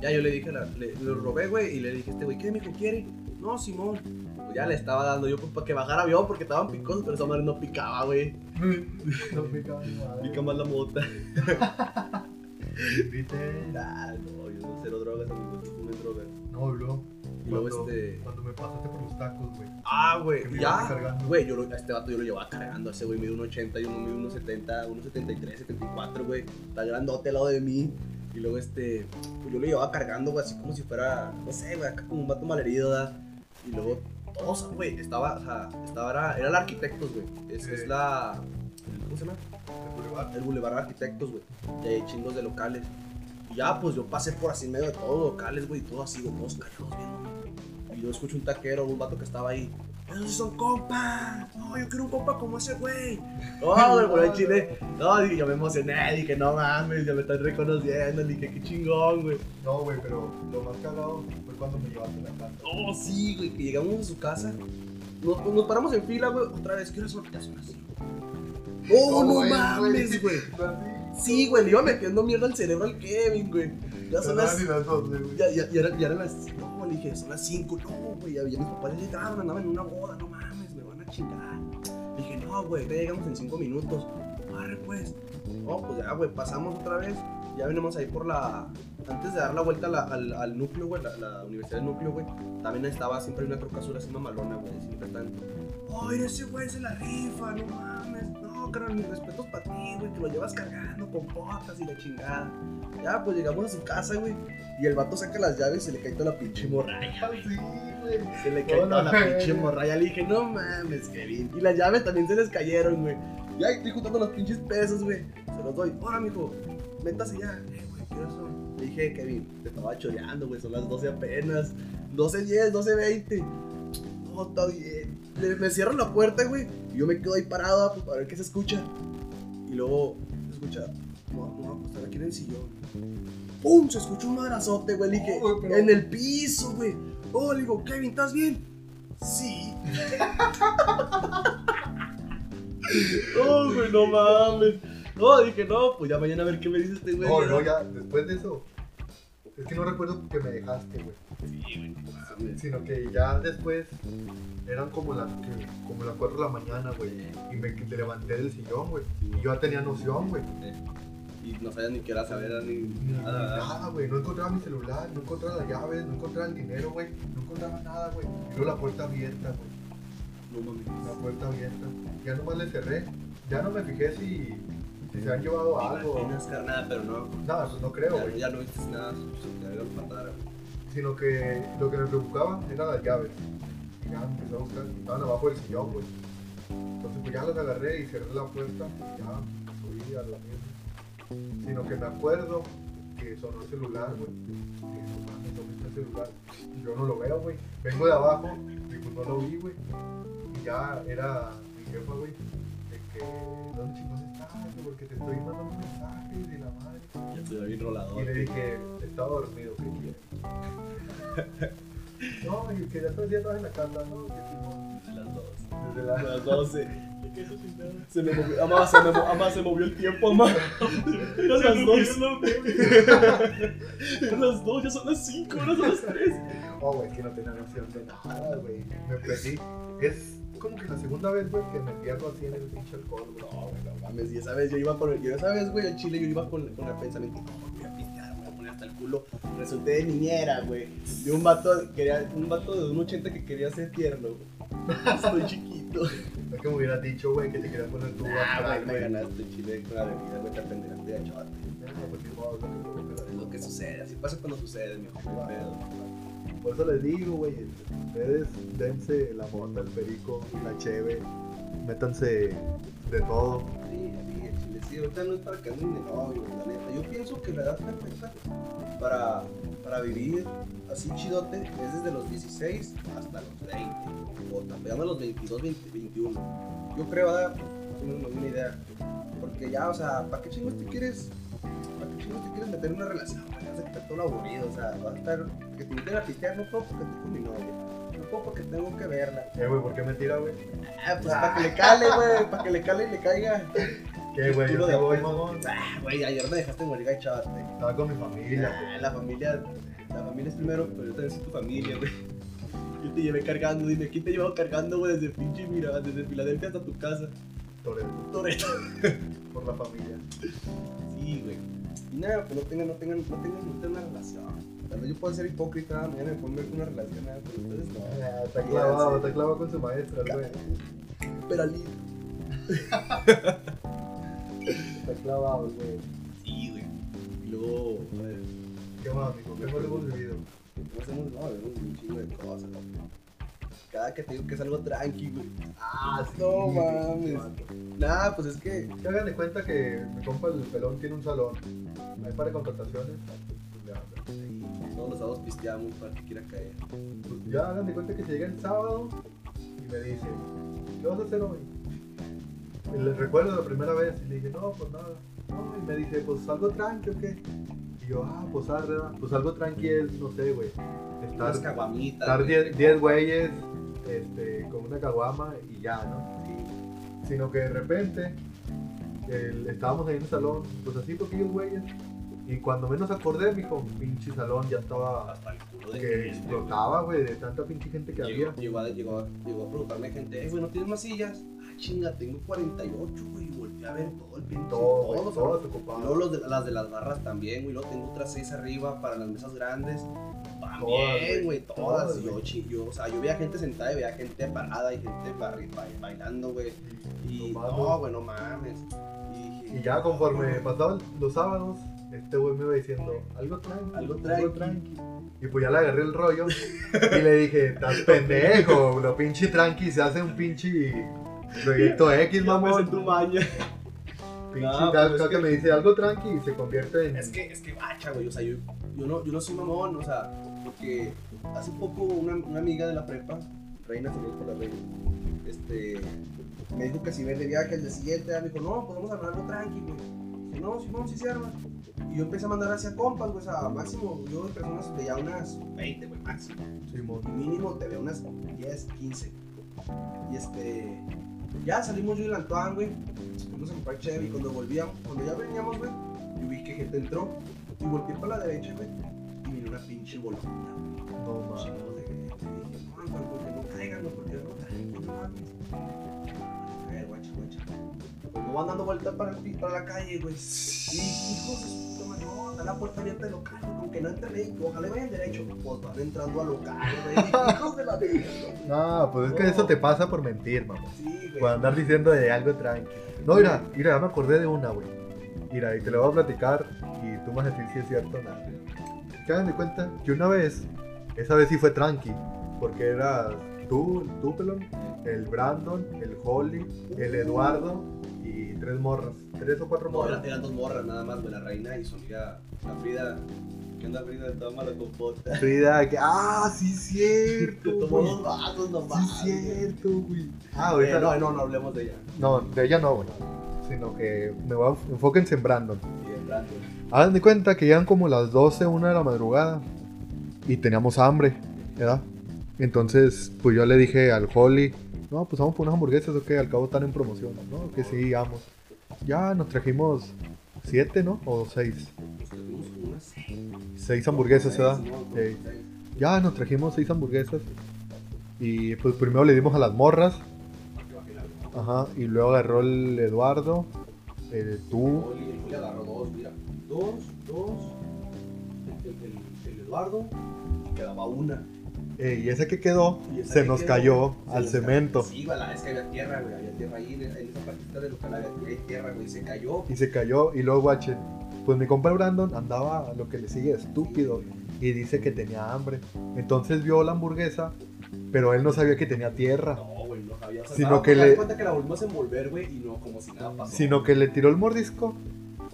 Ya yo le dije, la- le, le robé, güey, y le dije, este güey, ¿qué, mijo, quiere? No, Simón. Pues ya le estaba dando yo pues, para que bajara avión porque estaban picosos, pero esa madre no picaba, güey. No en madre. Pica más la mota. ¿Viste? Ah, no, yo no cero drogas, amigos, no fumen drogas. No, bro. Y luego Cuando, este. cuando me pasaste por los tacos, güey. Ah, güey, ya. Güey, yo lo- a este vato yo lo llevaba cargando. Ese güey mide 1,80 y uno mide 1,70, 1,73, 74, güey. Está grandote al lado de mí. Y luego, este, pues yo lo llevaba cargando, güey, así como si fuera, no sé, güey, acá como un vato malherido, ¿verdad? Y luego, todos, güey, estaba, o sea, estaba, era, era el Arquitectos, güey. Es, es la, ¿cómo se llama? El boulevard. el Boulevard Arquitectos, güey. Y hay chingos de locales. Y ya, pues yo pasé por así en medio de todos los locales, güey, y todo así, güey, todos callados viéndome. Y yo escucho un taquero, un vato que estaba ahí. Esos sí son compas. No, yo quiero un compa como ese güey. No, güey, por el chile. No, dije, yo me emocioné, dije, no mames, ya me están reconociendo. Dije, qué chingón, güey. No, güey, pero lo más cagado fue cuando me llevaste a la casa. Oh, sí, güey, que llegamos a su casa. Nos, nos paramos en fila, güey, otra vez. ¿Qué horas son? Ya son las. Oh, no, mames, güey. Sí, güey, le iba metiendo mierda al cerebro al Kevin, güey. Ya son las. ni las 12, güey. Ya, ya, ya, eran, ya eran las. Dije, son las 5. No, güey, ya, mis papás ya llegaron, andaban en una boda, no mames, me van a chingar. Dije, no, güey, ya llegamos en 5 minutos. Arre, pues. No, pues ya, güey, pasamos otra vez. Ya venimos ahí por la. Antes de dar la vuelta al, al núcleo, güey, la, la universidad del núcleo, güey. También estaba siempre una troca azul así mamalona, güey. Siempre están. Oye, ese güey se la rifa, no mames. No, carnal, mis respetos para ti, güey, que lo llevas cargando con botas y la chingada. Ya, pues llegamos a su casa, güey. Y el vato saca las llaves y se le cae toda la pinche morraya. Ah, Sí, güey. Se le Oh, no, la güey. pinche morralla. Le dije, no mames, Kevin. Y las llaves también se les cayeron, güey. Ya estoy juntando los pinches pesos, güey. Se los doy. Ahora, mijo, métase ya. Eh, güey, ¿qué son? Le dije, Kevin, te estaba choreando, güey. Son las 12 apenas. 12.10, 12.20. Le- me cierran la puerta, güey. Y yo me quedo ahí parado pues, para ver qué se escucha. Y luego se escucha. No, no, acostar aquí en el sillón. ¡Pum! Se escucha un madrazote, güey. Le dije, pero- en el piso, güey. Oh, le digo, Kevin, ¿estás bien? Sí. oh, güey, no mames. No, dije, no, pues ya mañana a ver qué me dice este güey. No, no, ya, después de eso. Es que no recuerdo que me dejaste, güey. Sí, güey. Sino que ya después eran como las, que- como las 4 de la mañana, güey. Y me te levanté del sillón, güey. Y yo ya tenía noción, güey. Y no sabía ni qué era saber ni Ni nada. nada, güey. No encontraba mi celular, no encontraba las llaves, no encontraba el dinero, güey. No encontraba nada, güey. Y luego la puerta abierta, güey. No mames. La puerta abierta. Ya nomás le cerré. Ya no me fijé si, si se han llevado algo. Imaginas, carnal, pero no. Nada, no creo, Ya, güey. ya no viste nada, se te lo matara. Sino que lo que me preocupaba eran las llaves. Y ya empecé a buscar. Estaban abajo del sillón, güey. Entonces, pues ya las agarré y cerré la puerta. y Ya subí a la misma. Sino que me acuerdo que sonó el celular, güey. Y dije, no mames, ¿dónde está el celular? Yo no lo veo, güey. Vengo de abajo y pues no lo vi, güey. Y ya era mi jefa, güey. De que, ¿dónde chicos? Porque te estoy mandando mensajes de la madre. Ya estoy bien rolador. Y le dije, estaba dormido, ¿qué quieres? no, y que ya todo el día estabas en la casa, ¿no? Que A las dos. Desde la... A las 12. Se me movió, amá, se me, amá, se movió el tiempo, amá. Eran las dos. Eran las dos, ya son las cinco, ahora son las tres. Oh, güey, que no tenía noción de nada, güey. Me perdí. Es como que la segunda vez, güey, que me pierdo así en el pinche alcohol, güey. No, güey, no mames. Y esa vez yo iba con el. Yo esa vez, güey, en Chile yo iba con, con el pensamiento. No, voy a pistear, voy a poner hasta el culo. Resulté de niñera, güey. De un vato, quería, un vato de un 80 que quería ser tierno, güey. Estoy chiquito. No es que me hubieras dicho, güey, que te querías poner tu Ah, güey, me ganaste Chile con la bebida, güey, te pendejaste de chote. No, pues, Es lo que sucede, así pasa cuando sucede, mi hijo. Por eso les digo, güey, ustedes dense la mota, el perico, la cheve, métanse de todo. Sí, sí, sí, ahorita no es para que anden de novio, la neta. Yo pienso que la edad perfecta para, para vivir así chidote es desde los 16 hasta los 20, o también a los 22, 20, 21. Yo creo, ¿verdad? Tengo una idea. Porque ya, o sea, ¿para qué chingos te quieres, para qué chingos te quieres meter en una relación? Vas a quitar todo aburrido, o sea, vas a estar, que te inviten a pistear, no puedo porque estoy con mi novia. No puedo porque tengo que verla. Eh, güey, ¿por qué me tira, güey? Ah, pues para que le cale, güey, para que le cale y le caiga. ¿Qué, güey? Yo te voy, mamón. Ah, güey, ayer me dejaste morir gachate. Estaba con mi familia, Ah, güey. la familia, la familia es primero, pero yo también soy tu familia, güey. Yo te llevé cargando, dime, ¿quién te llevaba cargando, güey, desde pinche, mira, desde Filadelfia hasta tu casa? Toreto, Toreto. por la familia. Sí, güey. Y nada, pues no tengan, no tengan, no tengan, no tengan una relación. Tal vez yo puedo ser hipócrita, mañana me ver con una relación, nada, pero ustedes no. Ah, Está clavado, está clavado con su maestra, güey. Pero al Está clavado, güey. Sí, güey. Y luego, a ver, ¿Qué más, amigo? ¿Qué más hemos vivido? no hacemos, no, un chingo de cosas, loco. Cada que te digo que es algo tranqui, güey. Ah, No mames. Nah, pues es que Que hagan de cuenta que mi compa el pelón tiene un salón. Hay para contrataciones. Ya, todos los sábados pisteamos para que quiera caer. pues ya hagan de cuenta que se llega el sábado y me dice, ¿qué vas a hacer hoy? Y les recuerdo la primera vez y le dije, no, pues nada. No, y me dice, pues algo tranqui o qué. Y yo, ah, pues arre, va. pues algo tranqui es, no sé, güey. Estar estar güey. 10 10 güeyes este, con una caguama y ya, ¿no? Sino que de repente el- estábamos ahí en el salón, pues así poquillos güeyes. Y cuando menos acordé, mijo, pinche salón ya estaba Hasta el culo de que gente, explotaba, güey, de tanta pinche gente que había. Llegó, a, llegó, a, llegó a preguntarme gente, eh, güey, ¿no tienes más sillas? Ah, chinga, tengo 48, güey, volteé a ver todo el pinche. Todo, todo, todo todo. ocupaba. Luego los de, las de las barras también, güey. Luego tengo otras seis arriba para las mesas grandes. También, güey, todas. yo, chi- yo, o sea, yo veía gente sentada y veía gente parada y gente bailando, güey. Y no, güey, no mames. Y, Y ya conforme pasaban los sábados, este güey me iba diciendo, algo tranqui, Algo tranqui. Y pues ya le agarré el rollo y le dije, estás pendejo, lo pinche tranqui, se hace un pinche proyecto X, mamón. tu maña. Pinche No, es que que- me dice algo tranqui y se convierte en... Es que, es que bacha, güey. O sea, yo, yo, no, yo no soy mamón, o sea, porque hace poco una, una amiga de la prepa, Reina, saludos por la Reina, este, me dijo que si ven de viaje el día siguiente, me dijo, no, vamos a armar algo tranqui, güey. No, Simón, sí se arma. Y yo empecé a mandar hacia compas, güey, sea, máximo, yo de personas veía unas 20, güey, máximo. Simón. Y mínimo te veo unas 10, 15. Y este. Ya salimos yo y el Antoine, güey. Fuimos a comprar Chevy. Y cuando volvíamos, cuando ya veníamos, güey, yo vi que gente entró. Y volteé para la derecha, güey. Y miré una pinche bolota. No mames. Chingos de gente. Dije, no, porque no caigan, güey, porque no caigan, no mames. Me van dando vueltas para, el para la calle, güey. Y hijos no, está la puerta abierta del local, güey, con que no entren ahí, ojalá vayan derecho. Pues van entrando al local, güey. Hijos de la verga. No, pues es que No. eso te pasa por mentir, mamón. Sí, güey. Por andar diciendo de algo tranqui. No, mira, mira, ya me acordé de una, güey. Mira, y te lo voy a platicar y tú me vas a decir si es cierto o no. Que hagan de cuenta que una vez, esa vez sí fue tranqui, porque eras tú, tú, pelón, el Brandon, el Holly, el Eduardo y tres morras. Tres o cuatro morras. eran dos morras nada más, güey, la reina y su amiga, la Frida. ¿Qué onda, Frida? Toma la compota. Frida, que, ah, sí, cierto, Tomó dos vasos nomás. Sí, cierto, güey. Ah, güey. ahorita Eh, no, no, no hablemos de ella. No, de ella no, güey. Sino que me voy a enfóquense en Brandon. Y de Brandon. Hagan de cuenta que llegan como las 12, 1 de la madrugada. Y teníamos hambre, ¿verdad? Entonces, pues yo le dije al Holly, no, pues vamos por unas hamburguesas, ok, al cabo están en promoción, ¿no? Que sí, vamos. Ya nos trajimos 7, ¿no? O 6. Nos trajimos unas seis. 6 hamburguesas, ¿verdad? Seis, Seis. seis. Ya nos trajimos 6 hamburguesas. Y pues primero le dimos a las morras. Ajá. Y luego agarró el Eduardo. El tú. El agarró dos, mira. Dos, dos. El, Eduardo. Quedaba una. Eh, y ese que quedó Y esa se que nos quedó, cayó se al cemento. cayó. Sí, la- es que había tierra, güey. Había tierra ahí en, en esa partita del local. Había, tierra, güey. Se cayó. Y se cayó. Y luego, guache. Pues mi compa Brandon andaba lo que le sigue estúpido. Y dice que tenía hambre. Entonces vio la hamburguesa. Pero él no sabía que tenía tierra. No, güey, no sabía. O sea, Sino nada, que le- cuenta que la volvimos a envolver, güey. Y no, como si nada pasó. Sino que le tiró el mordisco.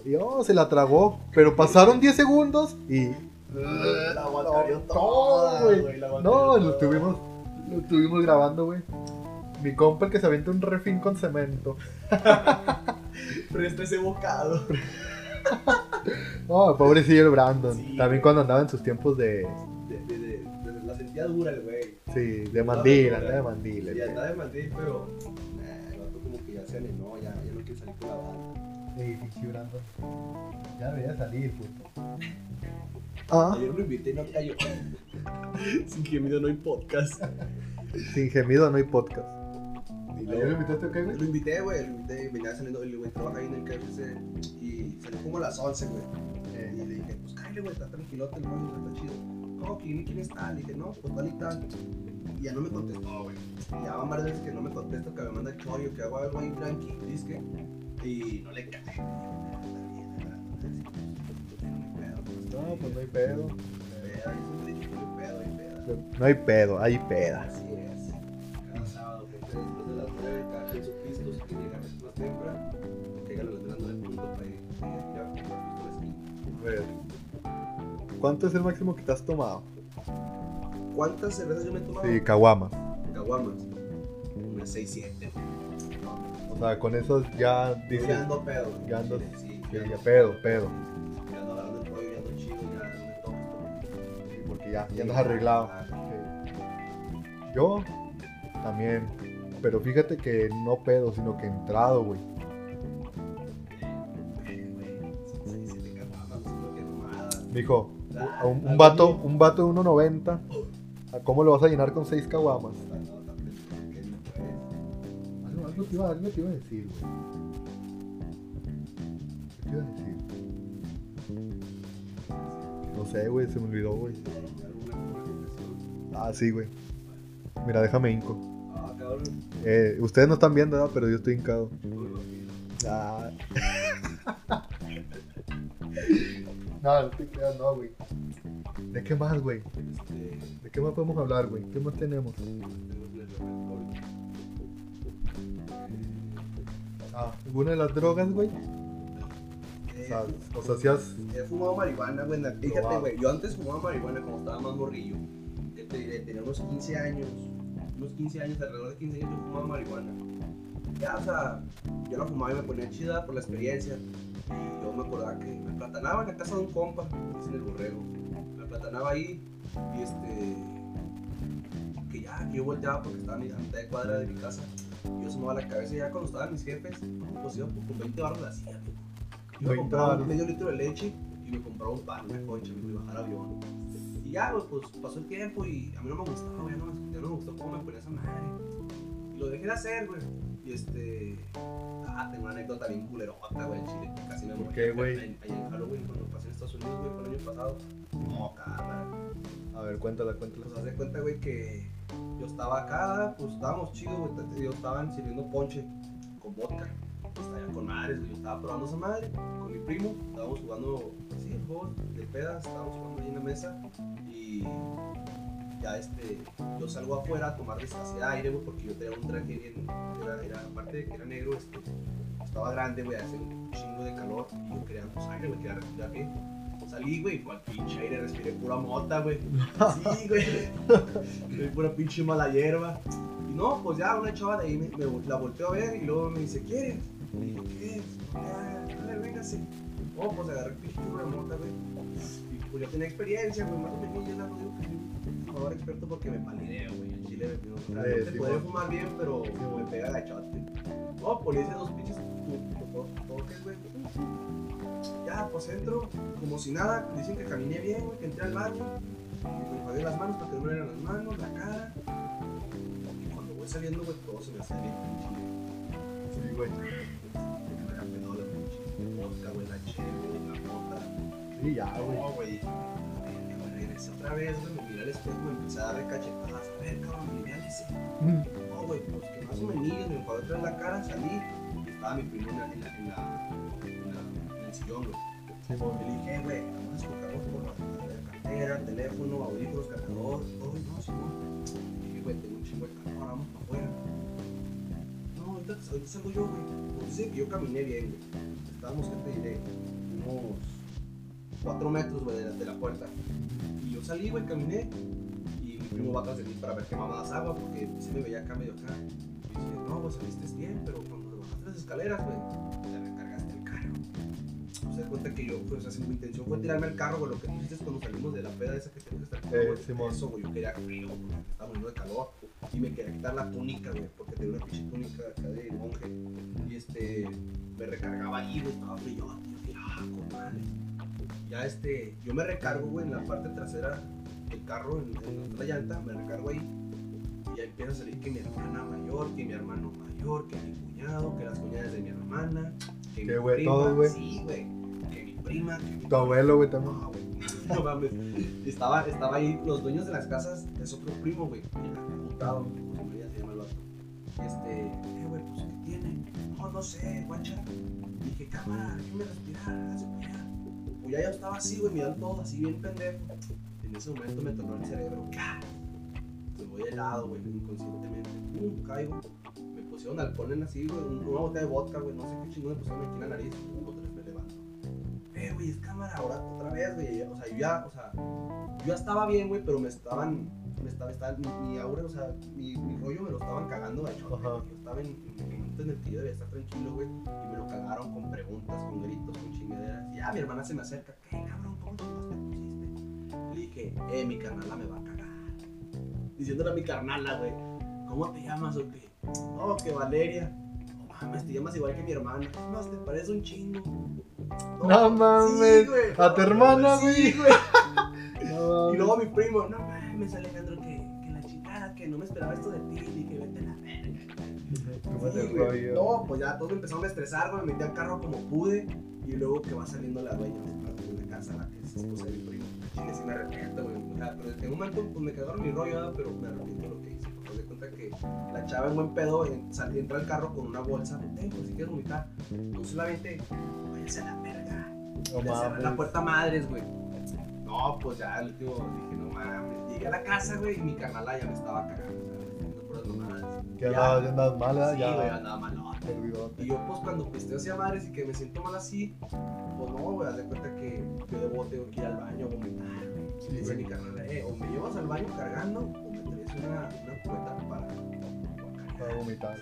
Y oh, se la tragó. Pero pasaron 10 segundos. Y La No, toda, güey. No, lo estuvimos, lo estuvimos grabando, güey. Mi compa el que se avienta un refín con cemento. Presta ese bocado. No, pobrecillo el Brandon. Sí, También güey. cuando andaba en sus tiempos de. De, de, de, de- la sentía dura el güey. Sí, de mandil, andaba de mandil. güey. andaba de mandil, pero. Nah, el vato como que ya se animó, ya, ya no quiere salir con la banda. Sí, pinche Brandon. Ya debería salir, puto. Ah, Ayer lo invité y no cayó. Sin gemido no hay podcast. sin gemido no hay podcast. Y ¿Ayer lo invitaste o qué, Lo güey? invité, güey, lo invité, venía saliendo, el güey trabaja ahí en el KFC y salió como a las 11, güey. Eh, Y le dije, pues cállate, güey, está tranquilote el rollo, está chido. No, ¿quién, quién está? Le dije, no, pues tal y tal. Y ya no me contestó, güey. Y ya van varias veces que no me contesta, que me manda el chollo, que hago algo ahí tranqui, disque. Y no le cae. No, pues no hay pedo. No hay pedo, hay peda. Así es. Cada sábado, gente, después de las 9, cada quien sus pistos, que llegan más temprano, llegan a las de las 9 punto para ir a comprar pisto a. A. ¿Cuánto es el máximo que te has tomado? ¿Cuántas cervezas yo me he tomado? Sí, caguamas. Caguamas. Unas 6, 7. O sea, con eso ya Dice, dices. ya ando pedo. ya ando- Sí, ya pedo, pedo. Porque ya, ya andas arreglado. Yo también. Pero fíjate que no pedo, sino que entrado, güey. que. Dijo, un, un vato, un vato de 1.90. ¿A cómo lo vas a llenar con 6 caguamas? Que. Algo, algo te iba, algo te iba a decir, güey. ¿Qué iba a decir? No sé, güey, se me olvidó, güey. Ah, sí, güey. Mira, déjame hinco. Ah, cabrón. Eh, ustedes no están viendo, ¿verdad? Pero yo estoy hincado. Ah. no, no te creas, no, güey. ¿De qué más, güey? Este, ¿De qué más podemos hablar, güey? ¿Qué más tenemos? Ah, ¿alguna de las drogas, güey? O sea, o sea, si has... He fumado marihuana, güey. Fíjate, güey. Yo antes fumaba marihuana cuando estaba más morrillo. ¿Qué te diré? Tenía unos 15 años. Unos 15 años, alrededor de 15 años yo fumaba marihuana. Ya, o sea, yo la fumaba y me ponía chida por la experiencia. Y yo me acordaba que me platanaba en la casa de un compa, dice en el borrego. Me platanaba ahí y este. Que ya, que yo volteaba porque estaba a mi- a mitad de cuadra de mi casa. Y yo asomaba la cabeza y ya cuando estaban mis jefes, pues iba con 20 barros la hacía. Yo 20 me compraba medio litro de leche y me compraba un pan, una concha, me iba a bajar avión. Y ya, güey, pues pasó el tiempo y a mí no me gustaba, güey, no, ya no me gustó cómo me ponía esa madre. Y lo dejé de hacer, güey. Y este. Ah, tengo una anécdota bien culerota, güey, en Chile, que casi me morí. qué, güey? Ahí en Halloween, cuando pasé en Estados Unidos, güey, fue el año pasado. No, cámara. A ver, cuéntala, cuéntala. Pues haz de cuenta, güey, que yo estaba acá, pues estábamos chidos, güey. Yo estaban sirviendo ponche con vodka. Estaba ya con madres. Yo estaba probando esa madre con mi primo. Estábamos jugando, así, el juego de pedas. Estábamos jugando ahí en la mesa. Y ya, este, yo salgo afuera a tomar hacía aire, güey, porque yo tenía un traje bien. Era, era, aparte de que era negro, este, estaba grande, güey, hace un chingo de calor. Y yo quería, pues, aire, güey, quería respirar bien. Salí, güey, cual pinche aire, respiré pura mota, güey. Sí, güey. Pura pinche mala hierba. Y no, pues ya una chava de ahí me, me- la volteó a ver y luego me dice, ¿quieres? Y dije, ¿qué? Ya, dale, véngase. Oh, pues agarré el pinche churro de mota, güey. Y pues yo tenía experiencia, güey, más o menos, yo la no digo que soy un fumador experto porque me palideo, güey. En Chile me o sea, no te bueno. fumar bien, pero me pega gachote. No, pues le hice dos pinches toques, güey. Ya, pues entro, como si nada, dicen que caminé bien, güey, que entré al baño, y me enjuagué las manos para que no me dieran las manos, la cara. Y cuando voy saliendo, güey, todo se me hace bien. Sí, güey. Me pinche vodka, güey. Sí, güey. Güey. Me regresé otra vez, güey, me miré al espejo, me empecé a darle cachetadas. A ver, cabrón, me miré Mm. No, güey, pues que más o menos me otra vez la cara, salí, estaba mi primo en, en, en, en, en el sillón, güey. Y le dije, "Eh, güey, vamos a escucharnos por la, cartera, teléfono, audífonos, cargador, todo. No, Simón. Y dije, güey, tengo un chingo de calor, vamos para afuera. Ahorita, salgo yo, güey. Pues dice que yo caminé bien, güey. Estábamos, ¿qué te diré? Unos cuatro metros, güey, de la, puerta. Y yo salí, güey, caminé. Y mi primo va atrás de mí para ver qué mamadas hago, porque sí me veía acá medio acá. Y dice, no, pues saliste bien, pero cuando bajaste las escaleras, güey, Se da cuenta que yo, pues, así, mi intención fue tirarme al carro, güey, lo que tú hiciste cuando salimos de la peda esa que tenías que estar Eh, güey. Eso, güey, yo quería frío, porque estaba muriendo de calor. Y me quería quitar la túnica, güey, porque tenía una pinche túnica acá de monje. Y este, me recargaba ahí, güey, estaba frío. Yo dije, ah, comadre. Ya este, yo me recargo, güey, en la parte trasera del carro, en, en la llanta, me recargo ahí. Y ya empieza a salir que mi hermana mayor, que mi hermano mayor, que mi cuñado, que las cuñadas de mi hermana. Que mi güey, prima, güey. Sí, güey. Prima, Tu abuelo, güey, también. no, güey. No mames. Estaba, estaba ahí, los dueños de las casas, es otro primo, güey. Putado, como ella se llama el vato. Este, eh, güey, pues, ¿qué tiene? No, no sé, guacha. Dije, cámara, déjame respirar, para allá. Pues ya yo estaba así, güey, mirando todo así bien pendejo. En ese momento me tornó el cerebro. Me voy helado, güey, inconscientemente. Pum, caigo. Me pusieron alcohol en así, güey, un- una botella de vodka, güey, no sé qué chingón me pusieron aquí en la nariz. Otra levanto. Eh, güey, es cámara, ahora otra vez, güey. O sea, yo ya, o sea, yo ya estaba bien, güey, pero me estaban, me estaba, estaba mi, mi aura, o sea, mi, mi rollo me lo estaban cagando, de hecho. Ajá. Yo estaba en, en en el que yo debía estar tranquilo, güey, y me lo cagaron con preguntas, con gritos, con chingaderas. Y ya mi hermana se me acerca, ¿qué cabrón? ¿Cómo te pusiste? Le dije, eh, mi carnala me va a cagar. Diciéndole a mi carnala, güey, ¿cómo te llamas o qué? No, que Valeria. No mames, te llamas igual que mi hermana. Más, te parece un chingo. No mames, güey, a tu hermana, sí, güey. No, Y luego mi primo, no mames, Alejandro, que, que la chingada, que no me esperaba esto de ti, y que vete a la verga. ¿Cómo Sí? No, pues ya todos me empezaron a estresar, güey, me metí al carro como pude. Y luego que va saliendo la dueña de la casa, la que es esposa de mi primo. Chile, sí me arrepiento, güey. O sea, pero en un momento pues me cagaron mi rollo, pero me arrepiento lo que de cuenta que la chava en buen pedo en- sal- entra al carro con una bolsa. Eh, pues si quieres vomitar. No solamente, váyase a la verga. No Le cerré la puerta madres, güey. No, pues ya el último dije, no mames. Llegué a la casa, güey, y mi carnala ya me estaba cagando. Que andabas, ya andabas mal, ¿verdad? Sí, ya. güey, andaba perdidote. Y yo, pues, cuando pisteo hacia madres y que me siento mal así, pues no, güey, haz de cuenta que yo de bote tengo que ir al baño a vomitar, güey. Sí, Le dice mi carnal, eh, o me llevas al baño cargando, una, una cubeta para. para vomitar.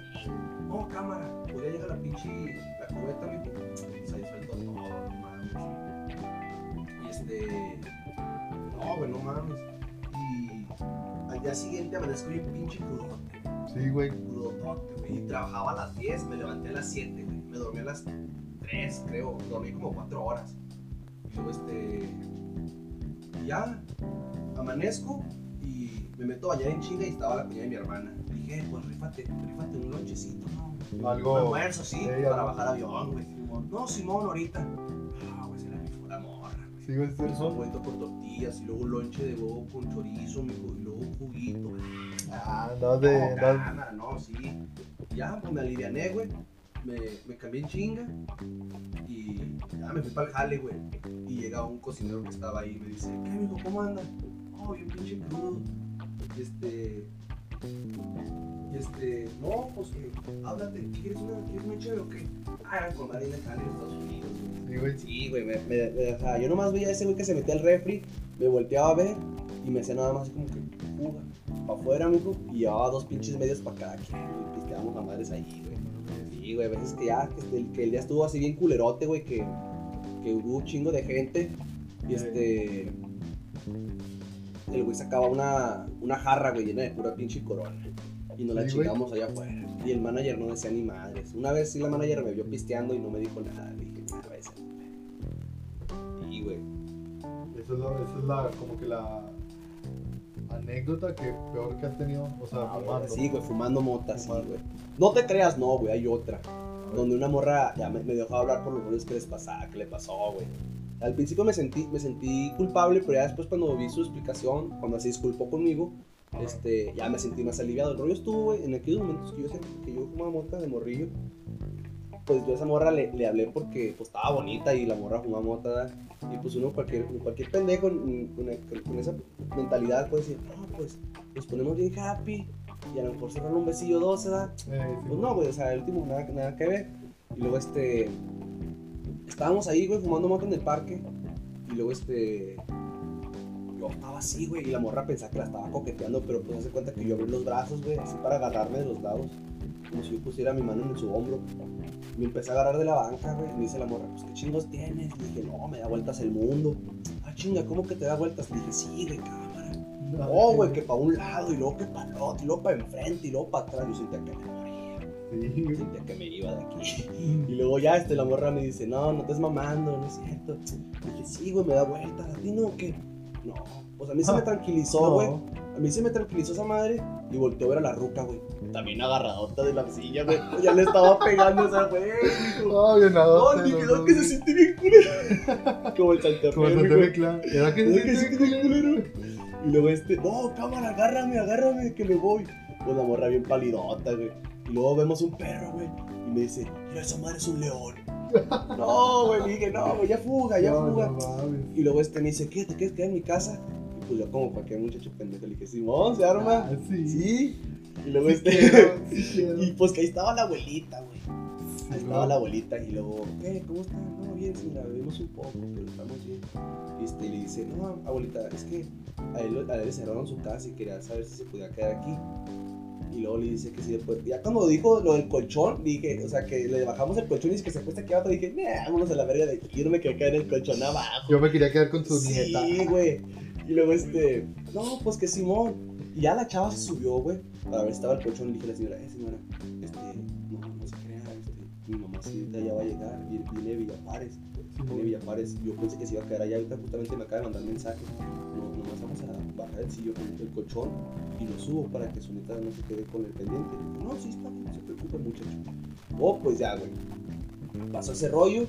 No, cámara, pues ya llega la pinche. la cubeta, mi Pues ahí suelto todo, no mames. Y este. No, güey, no mames. Y al día siguiente amanezco bien pinche crudote, Sí, güey. crudotote, güey. Y trabajaba a las 10, me levanté a las 7, güey. Me dormí a las 3, creo. Dormí como 4 horas. Y luego este. Ya, amanezco me meto a bañar en chinga y estaba la cuñada de mi hermana. Dije, "Eh, pues rífate un lonchecito, ¿no? Algo. Un almuerzo, sí, para bajar avión, güey. No, Simón, ahorita. Ah, güey, se la rifó la morra, güey. Sí, güey, sí, Un son. huevito con tortillas y luego un lonche de huevo con chorizo, mijo, y luego un juguito. Ah, andabas de. No, cámara, no, sí. Ya, pues me aliviané, güey. Me, me cambié en chinga. Y ya me fui para el jale, güey. Y llega un cocinero que estaba ahí y me dice, ¿qué, mijo? ¿Cómo anda? Oh, bien pinche crudo. Y este... Y este... No, pues que... Háblate. ¿Quieres una, ¿quieres una chévere o qué? Ah, con en el jale de Estados Unidos, güey. Sí, güey. Sí, güey, me, me- me- o sea, yo nomás veía a ese güey que se metía al refri, me volteaba a ver y me hacía nada más así como que fuga para afuera, amigo, y llevaba dos pinches medios para cada quien, y pisteábamos a madres ahí, güey. Sí, güey, a veces que ya, que, este- que el día estuvo así bien culerote, güey, que, que hubo un chingo de gente y este... El güey sacaba una, una jarra, güey, llena de pura pinche corona. Y nos la chingamos allá afuera. Y el manager no decía ni madres. Una vez sí la manager me vio pisteando y no me dijo nada. Le dije, "Ah, váyase a la verga". Y, güey. Esa es, la, esa es la, como que la anécdota que peor que has tenido, o sea, Ah, fumando. Sí, güey, fumando mota, sí, güey. No te creas, no, güey, hay otra. Donde una morra ya me, me dejó hablar por los rollos que les pasaba, que le pasó, güey. Al principio me sentí, me sentí culpable, pero ya después cuando vi su explicación, cuando se disculpó conmigo, este, ya me sentí más aliviado. El rollo estuvo, en aquellos momentos que yo, que yo fumaba mota de morrillo. Pues yo a esa morra le, le hablé porque pues, estaba bonita y la morra fumaba mota. Y pues uno, cualquier, cualquier pendejo con, con, con esa mentalidad puede decir, no, pues nos ponemos bien happy y a lo mejor cerrar un besillo dos, ¿verdad? Eh, sí, Pues no, güey, o sea, el último nada, nada que ver. Y luego este. Estábamos ahí, güey, fumando moto en el parque. Y luego este. Yo estaba así, güey, y la morra pensaba que la estaba coqueteando, pero pues hace cuenta que yo abrí los brazos, güey, así para agarrarme de los lados. Como si yo pusiera mi mano en su hombro. Me empecé a agarrar de la banca, güey. Y me dice la morra, pues qué chingos tienes. Le dije, no, me da vueltas el mundo. Ah, chinga, ¿cómo que te da vueltas? Le dije, sí, de cámara. Ah, Oh, güey, que para un lado, y luego que para el otro, y luego para enfrente, y luego para atrás. Yo sentía que. Sí. Sentía que me iba de aquí. Y luego ya este, la morra me dice, no, no estés mamando, no es cierto. Le dije, sí, güey, me da vueltas. ¿A ti no o qué? No. Pues a mí se me tranquilizó, No. güey. A mí se me tranquilizó esa madre y volteó a ver a la ruca, güey. También agarradota de la silla, güey. Ya le estaba pegando esa güey. No, bien nada. No, ni quedó que se siente bien culero. Como el saltaperro, Como el. ¿Era que ¿Verdad se que siente bien culero? Y luego este, no, cámara, agárrame, agárrame, que me voy. Pues la morra bien palidota, güey. Y luego vemos un perro, güey. Y me dice, mira, esa madre es un león. no, güey, le dije, no, güey, ya fuga, ya No, fuga. no. Y luego este me dice, ¿qué? ¿Te quieres quedar en mi casa? Y pues yo como cualquier muchacho pendejo le dije, Simón, ¿se arma? Ah, sí. Sí. Y luego Sí este... quiero, sí y pues que ahí estaba la abuelita, güey. Ahí Sí, estaba la abuelita y luego, ¿qué? ¿Cómo está? No, bien, señora, bebimos un poco, pero estamos bien. Y este, le dice, no, abuelita, es que a él, a él le cerraron su casa y quería saber si se podía quedar aquí. Y luego le dice que sí, después, ya cuando dijo lo del colchón, dije, o sea, que le bajamos el colchón y dice que se acuesta aquí abajo, dije, nah, vámonos a la verga de aquí, yo no me quería caer en el colchón abajo. Yo me quería quedar con su nieta. Sí, güey. Y luego este, no, pues que Simón. Y ya la chava se subió, güey, para ver si estaba el colchón. Y dije a la señora, eh, señora, este, no, no se crea, este, mi mamacita ya va a llegar, viene viene de Villapares. Viene de Villapares. Yo pensé que se iba a quedar allá, ahorita justamente me acaba de mandar mensaje. No, nomás vamos a bajar el sillón, el colchón y lo subo para que su nieta no se quede con el pendiente. No, sí está no se preocupe, muchacho. Oh, pues ya, güey. Pasó ese rollo.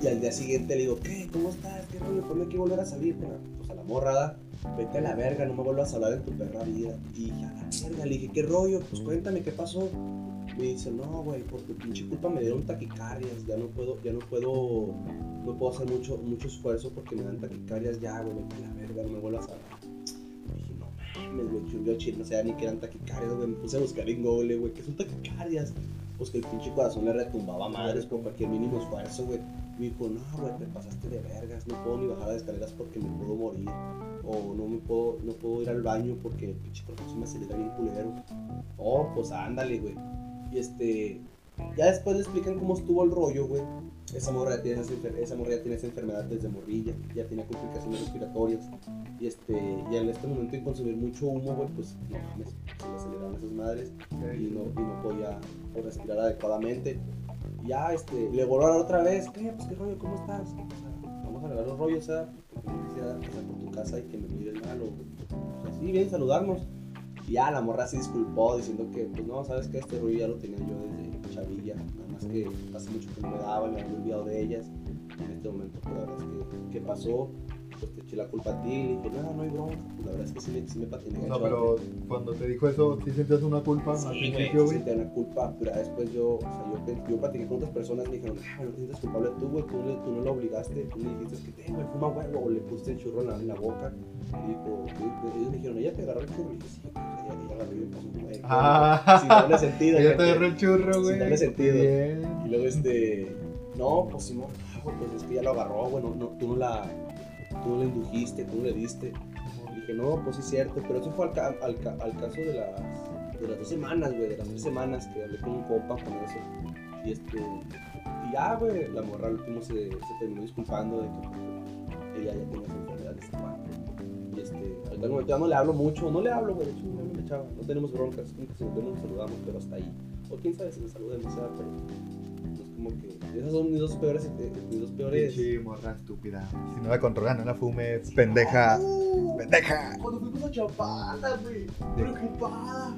Y al día siguiente le digo, ¿qué? ¿Cómo estás? ¿Qué rollo? ¿Por qué hay que volver a salir? Pues a la morrada, vete a la verga, no me vuelvas a hablar en tu perra vida. Y dije, a la verga, le dije, ¿qué rollo? Pues cuéntame qué pasó. Me dice, no, güey, por tu pinche culpa me dieron taquicardias, ya no puedo, ya no puedo, no puedo hacer mucho, mucho esfuerzo porque me dan taquicardias ya, güey, vete a la verga, no me vuelvas a hablar. Mames, güey, yo chile, no sabía ni que eran taquicardias, güey, me puse a buscar en Google, güey, ¿qué son taquicardias? Pues que el pinche corazón le retumbaba a madres con cualquier mínimo esfuerzo, güey. Me dijo, no, güey, te pasaste de vergas, no puedo ni bajar las escaleras porque me puedo morir. O no me puedo, no puedo ir al baño porque el pinche corazón se me acelera bien culero. Oh, pues ándale, güey. Y este, ya después le explican cómo estuvo el rollo, güey. Esa morra, tiene esa, esa morra ya tiene esa enfermedad desde morrilla, ya tiene complicaciones respiratorias. Y este, y en este momento de consumir mucho humo, güey, pues no mames, se le aceleraron esas madres y no, y no podía respirar adecuadamente. Ya, este, le voló a hablar otra vez, ¿qué? Pues qué rollo, ¿cómo estás? Vamos a arreglar los rollos, ¿sabes? Porque quisiera pasar por tu casa y que me mires mal o, o sea, sí, vienen a saludarnos. Y ya la morra se disculpó diciendo que, pues no, sabes que este rollo ya lo tenía yo desde chavilla, nada más que hace mucho que no me daba, me había olvidado de ellas. En este momento, la verdad es que, ¿qué pasó? Pues te eché la culpa a ti, y dije, no, no hay bronca. Pues la verdad es que sí me, sí me patiné. No, pero cuando te dijo eso, ¿sí sentías una culpa al Sí, güey, principio, sí güey? sentía una culpa, pero después yo, o sea, yo, yo platiqué con otras personas y me dijeron, ah, no te sientes culpable tú, güey, tú, tú no lo obligaste, tú le dijiste que te, güey, fuma huevo, o le pusiste el churro en la, en la boca, y dijo, y- ellos me dijeron, ella te agarró el churro, y dije, sí, güey, ella, ella agarró y me pasó un güey, Ah. sin darle sentido, Ella te agarró el churro, güey. Sin darle sentido. Bien. Y luego este, no, pues Simón, pues es que ya lo agarró, güey, no, no, tú no la, tú la indujiste, tú le diste. Y dije, no, pues sí es cierto, pero eso fue al, ca- al, ca- al caso de las, de las dos semanas, güey, de las tres semanas que hablé con un compa con eso. Y este, y ya, güey, la morra al último se, se terminó disculpando de que pues, ella ya tenía esa enfermedad de. Y este, ahorita momento ya no le hablo mucho, no le hablo, güey, de hecho no le chava, no tenemos broncas, si nos vemos nos saludamos, pero hasta ahí. O quién sabe si nos saludemos, ¿sabes? pero como que, esas son mis dos peores, eh, mis dos peores. Pinche morra estúpida. Si no la controlan, no la fume, pendeja. Uh, Pendeja. Cuando fuimos a Chapala, güey, preocupada.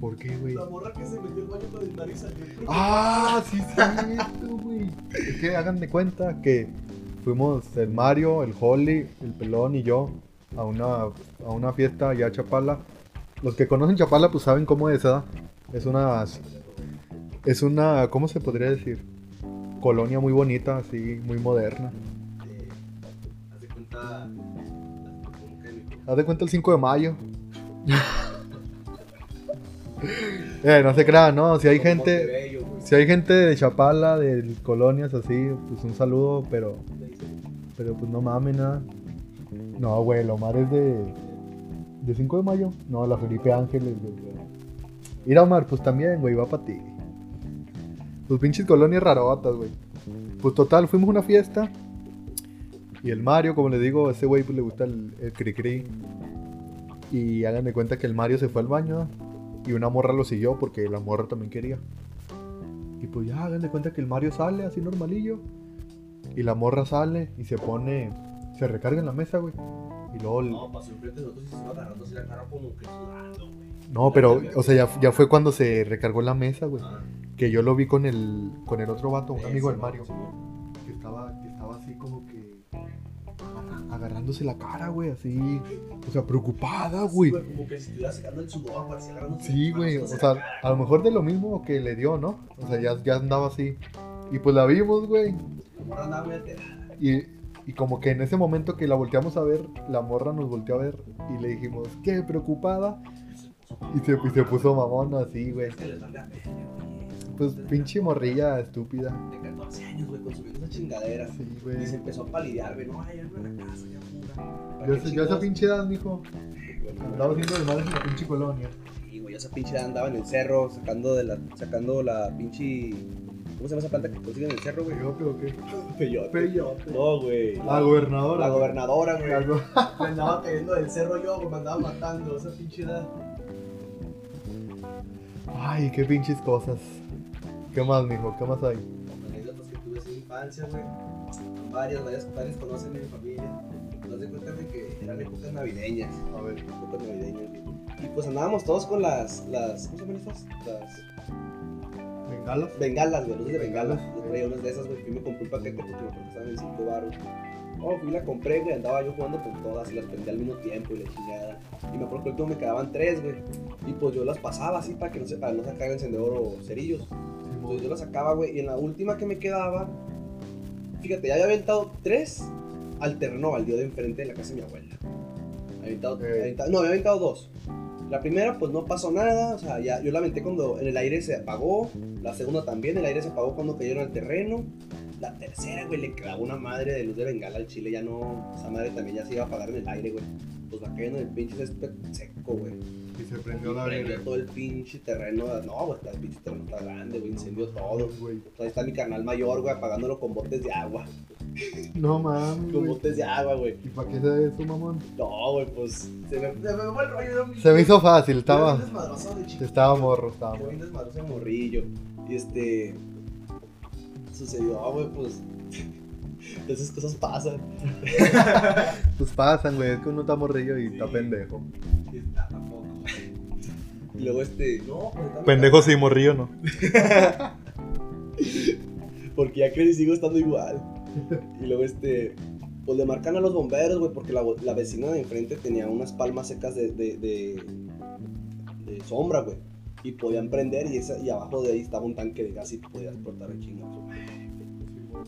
¿Por qué, güey? La morra que se metió al baño con el nariz salió. Ah, sí, cierto, güey. Es que hagan de cuenta que fuimos el Mario, el Holly, el Pelón y yo a una, a una fiesta allá a Chapala. Los que conocen Chapala, pues saben cómo es, ¿verdad? Es una. Es una. ¿Cómo se podría decir? Colonia muy bonita, así, muy moderna. Haz de cuenta. Haz de cuenta el 5 de mayo. eh, no se crean, ¿no? Si hay gente. Si hay gente de Chapala, de colonias así, pues un saludo, pero. Pero pues no mames nada. No, güey, el Omar es de. ¿De 5 de mayo? No, la Felipe Ángeles, güey. Mira, Omar, pues también, güey, va para ti. Tus pinches colonias rarotas, güey. Pues total, fuimos a una fiesta. Y el Mario, como le digo, a ese güey pues, le gusta el, cri-cri. Y hagan de cuenta que el Mario se fue al baño. Y una morra lo siguió porque la morra también quería. Y pues ya hagan de cuenta que el Mario sale así normalillo. Y la morra sale y se pone. Se recarga en la mesa, güey. Y luego. No, pasó enfrente de nosotros y se iba agarrando así la cara como que sudando, güey. No, pero, o sea, ya, ya fue cuando se recargó la mesa, güey. Ah, Que yo lo vi con el, con el otro vato, un amigo del. Mario. Sí, Que estaba, que estaba así como que. Agarrándose la cara, güey, así. O sea, preocupada, güey. Como que si estuviera sacando el sudor, agarrándose Sí, güey. O sea, cara. a lo mejor de lo mismo que le dio, ¿no? O sea, ya, ya andaba así. Y pues la vimos, güey. La morra andaba muy alterada. Y, y como que en ese momento que la volteamos a ver, la morra nos volteó a ver y le dijimos, ¿qué? ¿Preocupada? Y se, y se puso mamona así, güey. Güey. Pues pinche morrilla estúpida. De 14 años, güey, consumiendo esa chingadera. Sí, Y se güey. empezó a palidear, güey. No, ay, ya no a la casa, ya pura. Yo, yo esa pinche edad, mijo, andaba haciendo de madre en la pinche colonia. Y güey, esa pinche edad andaba en el cerro sacando de la, sacando la pinche. ¿Cómo se llama esa planta que consiguen en el cerro, güey? ¿Peyote o qué? Peyote. Peyote. No, güey. La gobernadora. La güey. gobernadora, güey. Me andaba cayendo del cerro yo, güey. Me andaba matando esa pinche edad. Ay, qué pinches cosas. ¿Qué más, mijo? ¿Qué más hay? Anécdotas que tuve en infancia, güey. Varias, varias, varias conocen de mi familia. No se cuenta de que eran épocas navideñas. A ver. épocas navideñas, güey. Y pues andábamos todos con las, las, ¿cómo se llaman estas? Las, ¿Bengalas? Bengalas, güey, luces de bengalas. Yo traía unas de esas, güey. Fui y me compré un paquete porque me estaban en 5 baros. Oh, fui y la compré, güey. Andaba yo jugando con todas y las prendí al mismo tiempo y la chingada. Y me acuerdo que me quedaban 3, güey. Y pues yo las pasaba así para que no se, para no sacar encendedor o cerillos. Entonces yo las sacaba, güey. Y en la última que me quedaba, fíjate, ya había aventado 3 al terreno baldío de enfrente de la casa de mi abuela. Aventado, Ok. había aventado- no, había aventado dos. La primera, pues no pasó nada, o sea, ya, yo la aventé cuando en el aire se apagó. La segunda también, el aire se apagó cuando cayeron al terreno. La tercera, güey, le clavó una madre de luz de bengala al chile, ya no. Esa madre también ya se iba a apagar en el aire, güey. Pues va cayendo en el pinche césped seco, güey. Y se prendió la prendió verga. todo el pinche terreno. No, güey, el pinche terreno está grande, güey, incendió todo. güey. Ahí está mi carnal mayor, güey, apagándolo con botes de agua. No mames, Con botes de agua, güey. ¿Y para qué se eso, mamón? No, güey, pues. Se me, se me fue el rollo de Se me hizo fácil, estaba. Estaba morro, estaba morro. de morrillo. Y este. Sucedió, ah, güey, pues. Esas cosas pasan. Pues pasan, güey. Es que uno está morrillo y Sí. está pendejo. Y está tampoco. Y luego este. No, pues. está- Pendejo sí, morrillo no. Porque ya crecí y sigo estando igual. Y luego este. Pues le marcan a los bomberos, güey, porque la, la vecina de enfrente tenía unas palmas secas de, de, de, de sombra, güey. Y podían prender y, esa, y abajo de ahí estaba un tanque de gas y podía explotar el chingo.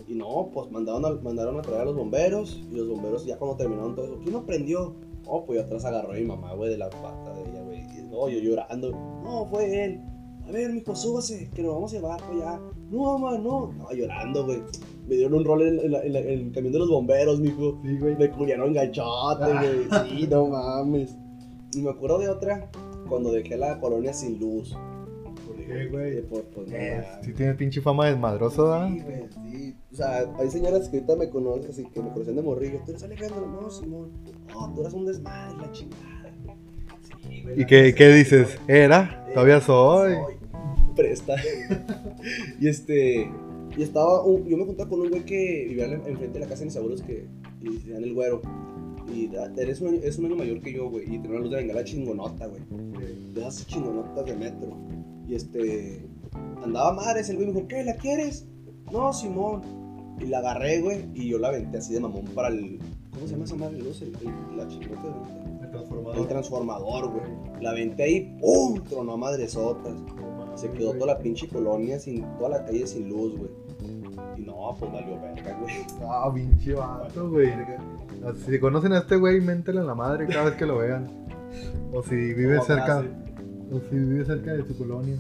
Y no, pues mandaron a, mandaron a traer a los bomberos y los bomberos ya cuando terminaron todo eso, ¿quién no prendió? Oh, pues yo atrás agarró a mi mamá, güey, de la pata de ella, güey. Y no, yo llorando. No, fue él. A ver, mijo, súbase, que nos vamos a llevar para allá. No, mamá, no. No, llorando, güey. Me dieron un rol en, en en el camión de los bomberos, mijo. Sí, güey. Me culiaron gachote, güey. Sí, no mames. Y me acuerdo de otra cuando dejé la colonia sin luz. ¿Por qué, güey? Pues, pues, no Eh. Si tienes pinche fama de desmadroso, ¿verdad? Sí, güey, sí. O sea, hay señoras que ahorita me conocen, así que me conocen de morrillo. ¿Tú eres Alejandro? No, Simón. No, tú eras un desmadre, la chingada. Sí, güey, ¿Y qué, dices? ¿Era? Eh, Todavía soy. Presta. y este. Y estaba. un- yo me juntaba con un güey que vivía en- enfrente de la casa de mis abuelos que. Y decían el güero. Y da- eres un, es un año mayor que yo, güey. Y tenía una luz de bengala chingonota, güey. De esas chingonotas de metro. Y este. Andaba madres. El güey me dijo, ¿qué? ¿La quieres? No, Simón. Y la agarré, güey. Y yo la aventé así de mamón para el. ¿Cómo se llama esa madre? luz? El- el- la chingota de El el transformador, güey. La aventé ahí, ¡pum! Tronó a madresotas. Se quedó toda la pinche colonia sin, toda la calle sin luz, güey. Y no, pues valió verga, güey. Ah, pinche vato, güey. Si conocen a este güey, méntele a la madre cada vez que lo vean. O si vive cerca. O si vive cerca de tu colonia.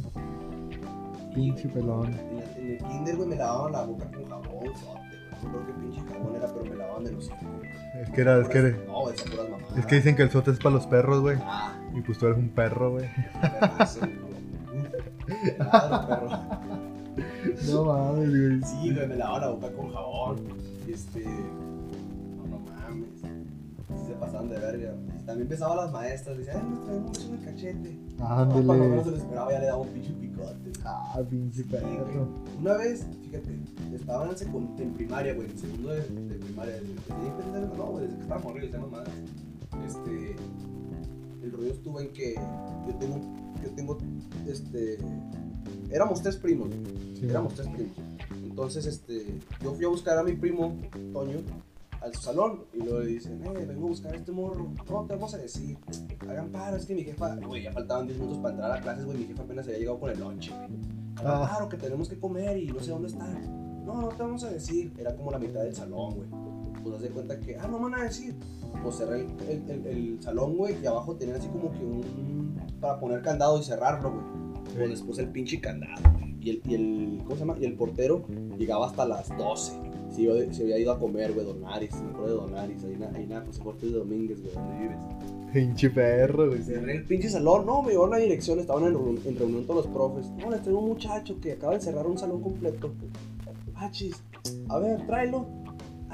Pinche pelón. En el kinder, güey, me lavaban la boca con jabón, sote, güey. No creo que pinche jabón era, pero me lavaban de los ojos. Es que era, es que, No, esas puras mamadas. es que dicen que el sote es para los perros, güey. Ah, Y pues tú eres un perro, güey. Claro, perro. No mames, güey. Sí, güey, me lavaba la boca con jabón. Este. Pasaban de verga. También empezaba las maestras. Decían, ay, nos traemos un cachete. No, cuando menos Ándale. se lo esperaba, ya le daba un pinche picote. Ah, pinche perro. Una vez, fíjate, estaban en, secund- en primaria, güey, en segundo de, de primaria. Desde, desde, no, güey, desde que estaba morrido, ya nomás. Este. El rollo estuvo en que yo tengo. Yo tengo. Este. Éramos tres primos. Sí. Éramos tres primos. Entonces, este, yo fui a buscar a mi primo, Toño, al salón. Y luego le dicen, eh, vengo a buscar a este morro. No, te vamos a decir. Hagan paro, es que mi jefa, güey, ya faltaban 10 minutos para entrar a clases, güey. Mi jefa apenas había llegado con el lunch, güey. Hagan Ah. paro, que tenemos que comer y no sé dónde están. No, no te vamos a decir. Era como la mitad del salón, güey. Pues haz de cuenta que, ah, no me van a decir. Pues cerré el, el, el- el salón, güey, y abajo tenían así como que un. para poner candado y cerrarlo, güey. Pues después el pinche candado. Y el, y el. ¿Cómo se llama? Y el portero llegaba hasta las 12. Se, iba- se había ido a comer, güey, Don Aris. Me acuerdo de Don Aris. Ahí, en- ahí la José Ortiz de Domínguez, güey, donde vives. Pinche perro, güey. Cerré el pinche salón, no, me a la dirección, estaban en, reun- en reunión todos los profes. No, les traigo un muchacho que acaba de cerrar un salón completo. Ah, chis, a ver, tráelo.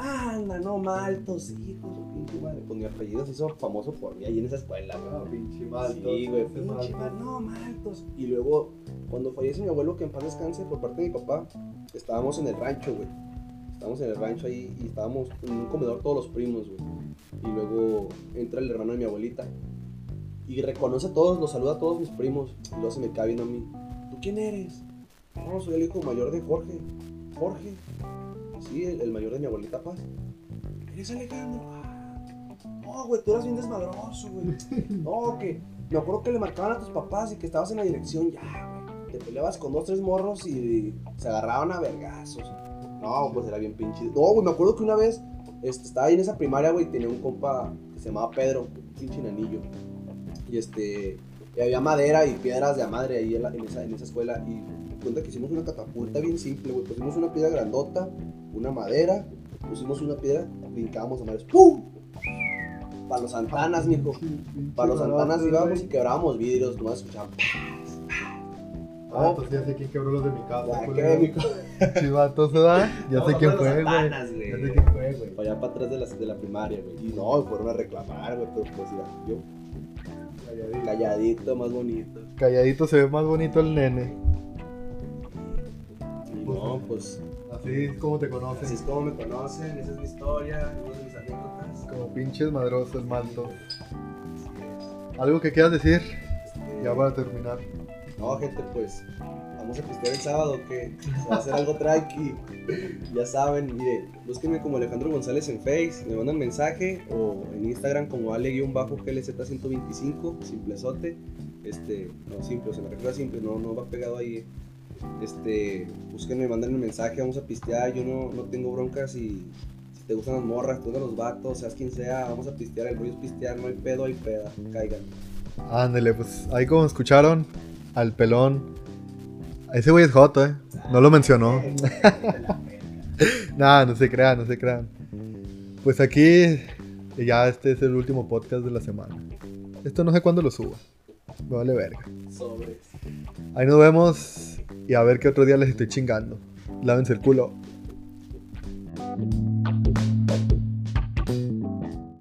Anda, no, maltos, hijo, su pinche madre. Pues mi apellido se hizo famoso por mí ahí en esa escuela, güey. pinche Sí, güey, pinche mal, no, maltos. Y luego, cuando fallece mi abuelo, que en paz descanse, por parte de mi papá, estábamos en el rancho, güey. Estábamos en el rancho ahí y estábamos en un comedor todos los primos, güey. Y luego entra el hermano de mi abuelita y reconoce a todos, los saluda a todos mis primos. Y luego se me cae viendo a mí. ¿Tú quién eres? No, soy el hijo mayor de Jorge. Jorge. Sí, el, mayor de mi abuelita Paz. ¿Eres Alejandro? Ah. No, güey, tú eras bien desmadroso, güey. No, que me acuerdo que le marcaban a tus papás y que estabas en la dirección ya, güey. Te peleabas con dos, tres morros y se agarraban a vergazos. No, pues era bien pinche. No, güey, me acuerdo que una vez este, estaba ahí en esa primaria, güey, tenía un compa que se llamaba Pedro, pinche nanillo. Y este, y había madera y piedras de a madre ahí en, esa, en esa escuela. Y cuenta que hicimos una catapulta bien simple, güey. Pusimos una piedra grandota, una madera, pusimos una piedra, brincábamos a madres. ¡Pum! Para los Santanas, mijo. Para los Santanas íbamos y quebrábamos vidrios, nomás escuchaban. Ah, pues ya sé quién quebró los de mi casa. Ya, culero. ¿qué, mijo? Chivatos, ¿verdad? Ya sé quién fue, güey. Ya sé quién fue, güey. Para allá para atrás de la, de la primaria, güey. Y no, fueron a reclamar, güey, pero pues ya, yo Calladito. calladito, más bonito. Calladito se ve más bonito el nene. Y no, pues Así es como te así conocen. es como me conocen, esa es mi historia, una de mis anécdotas. Como pinches madroso el manto. Así es. ¿Algo que quieras decir? Este, Ya para terminar. No, gente, pues vamos a pistear el sábado, que va a hacer algo tranqui. Ya saben, mire, búsquenme como Alejandro González en Face, me mandan mensaje o en Instagram como ale-glz125, simplezote. Este, no simple, se me refiero a simple, no, no va pegado ahí. Este, búsquenme, mándenme un mensaje, vamos a pistear, yo no, no tengo broncas y si te gustan las morras, te gustan los vatos, seas quien sea, vamos a pistear, el rollo es pistear, no hay pedo, hay peda, caigan. Ándale, pues ahí como escucharon al pelón. Ese güey es joto, eh. No lo mencionó. Nada, no se crean, no se crean. Pues aquí ya este es el último podcast de la semana. Esto no sé cuándo lo suba. Me vale verga. Ahí nos vemos y a ver qué otro día les estoy chingando. Lávense el culo.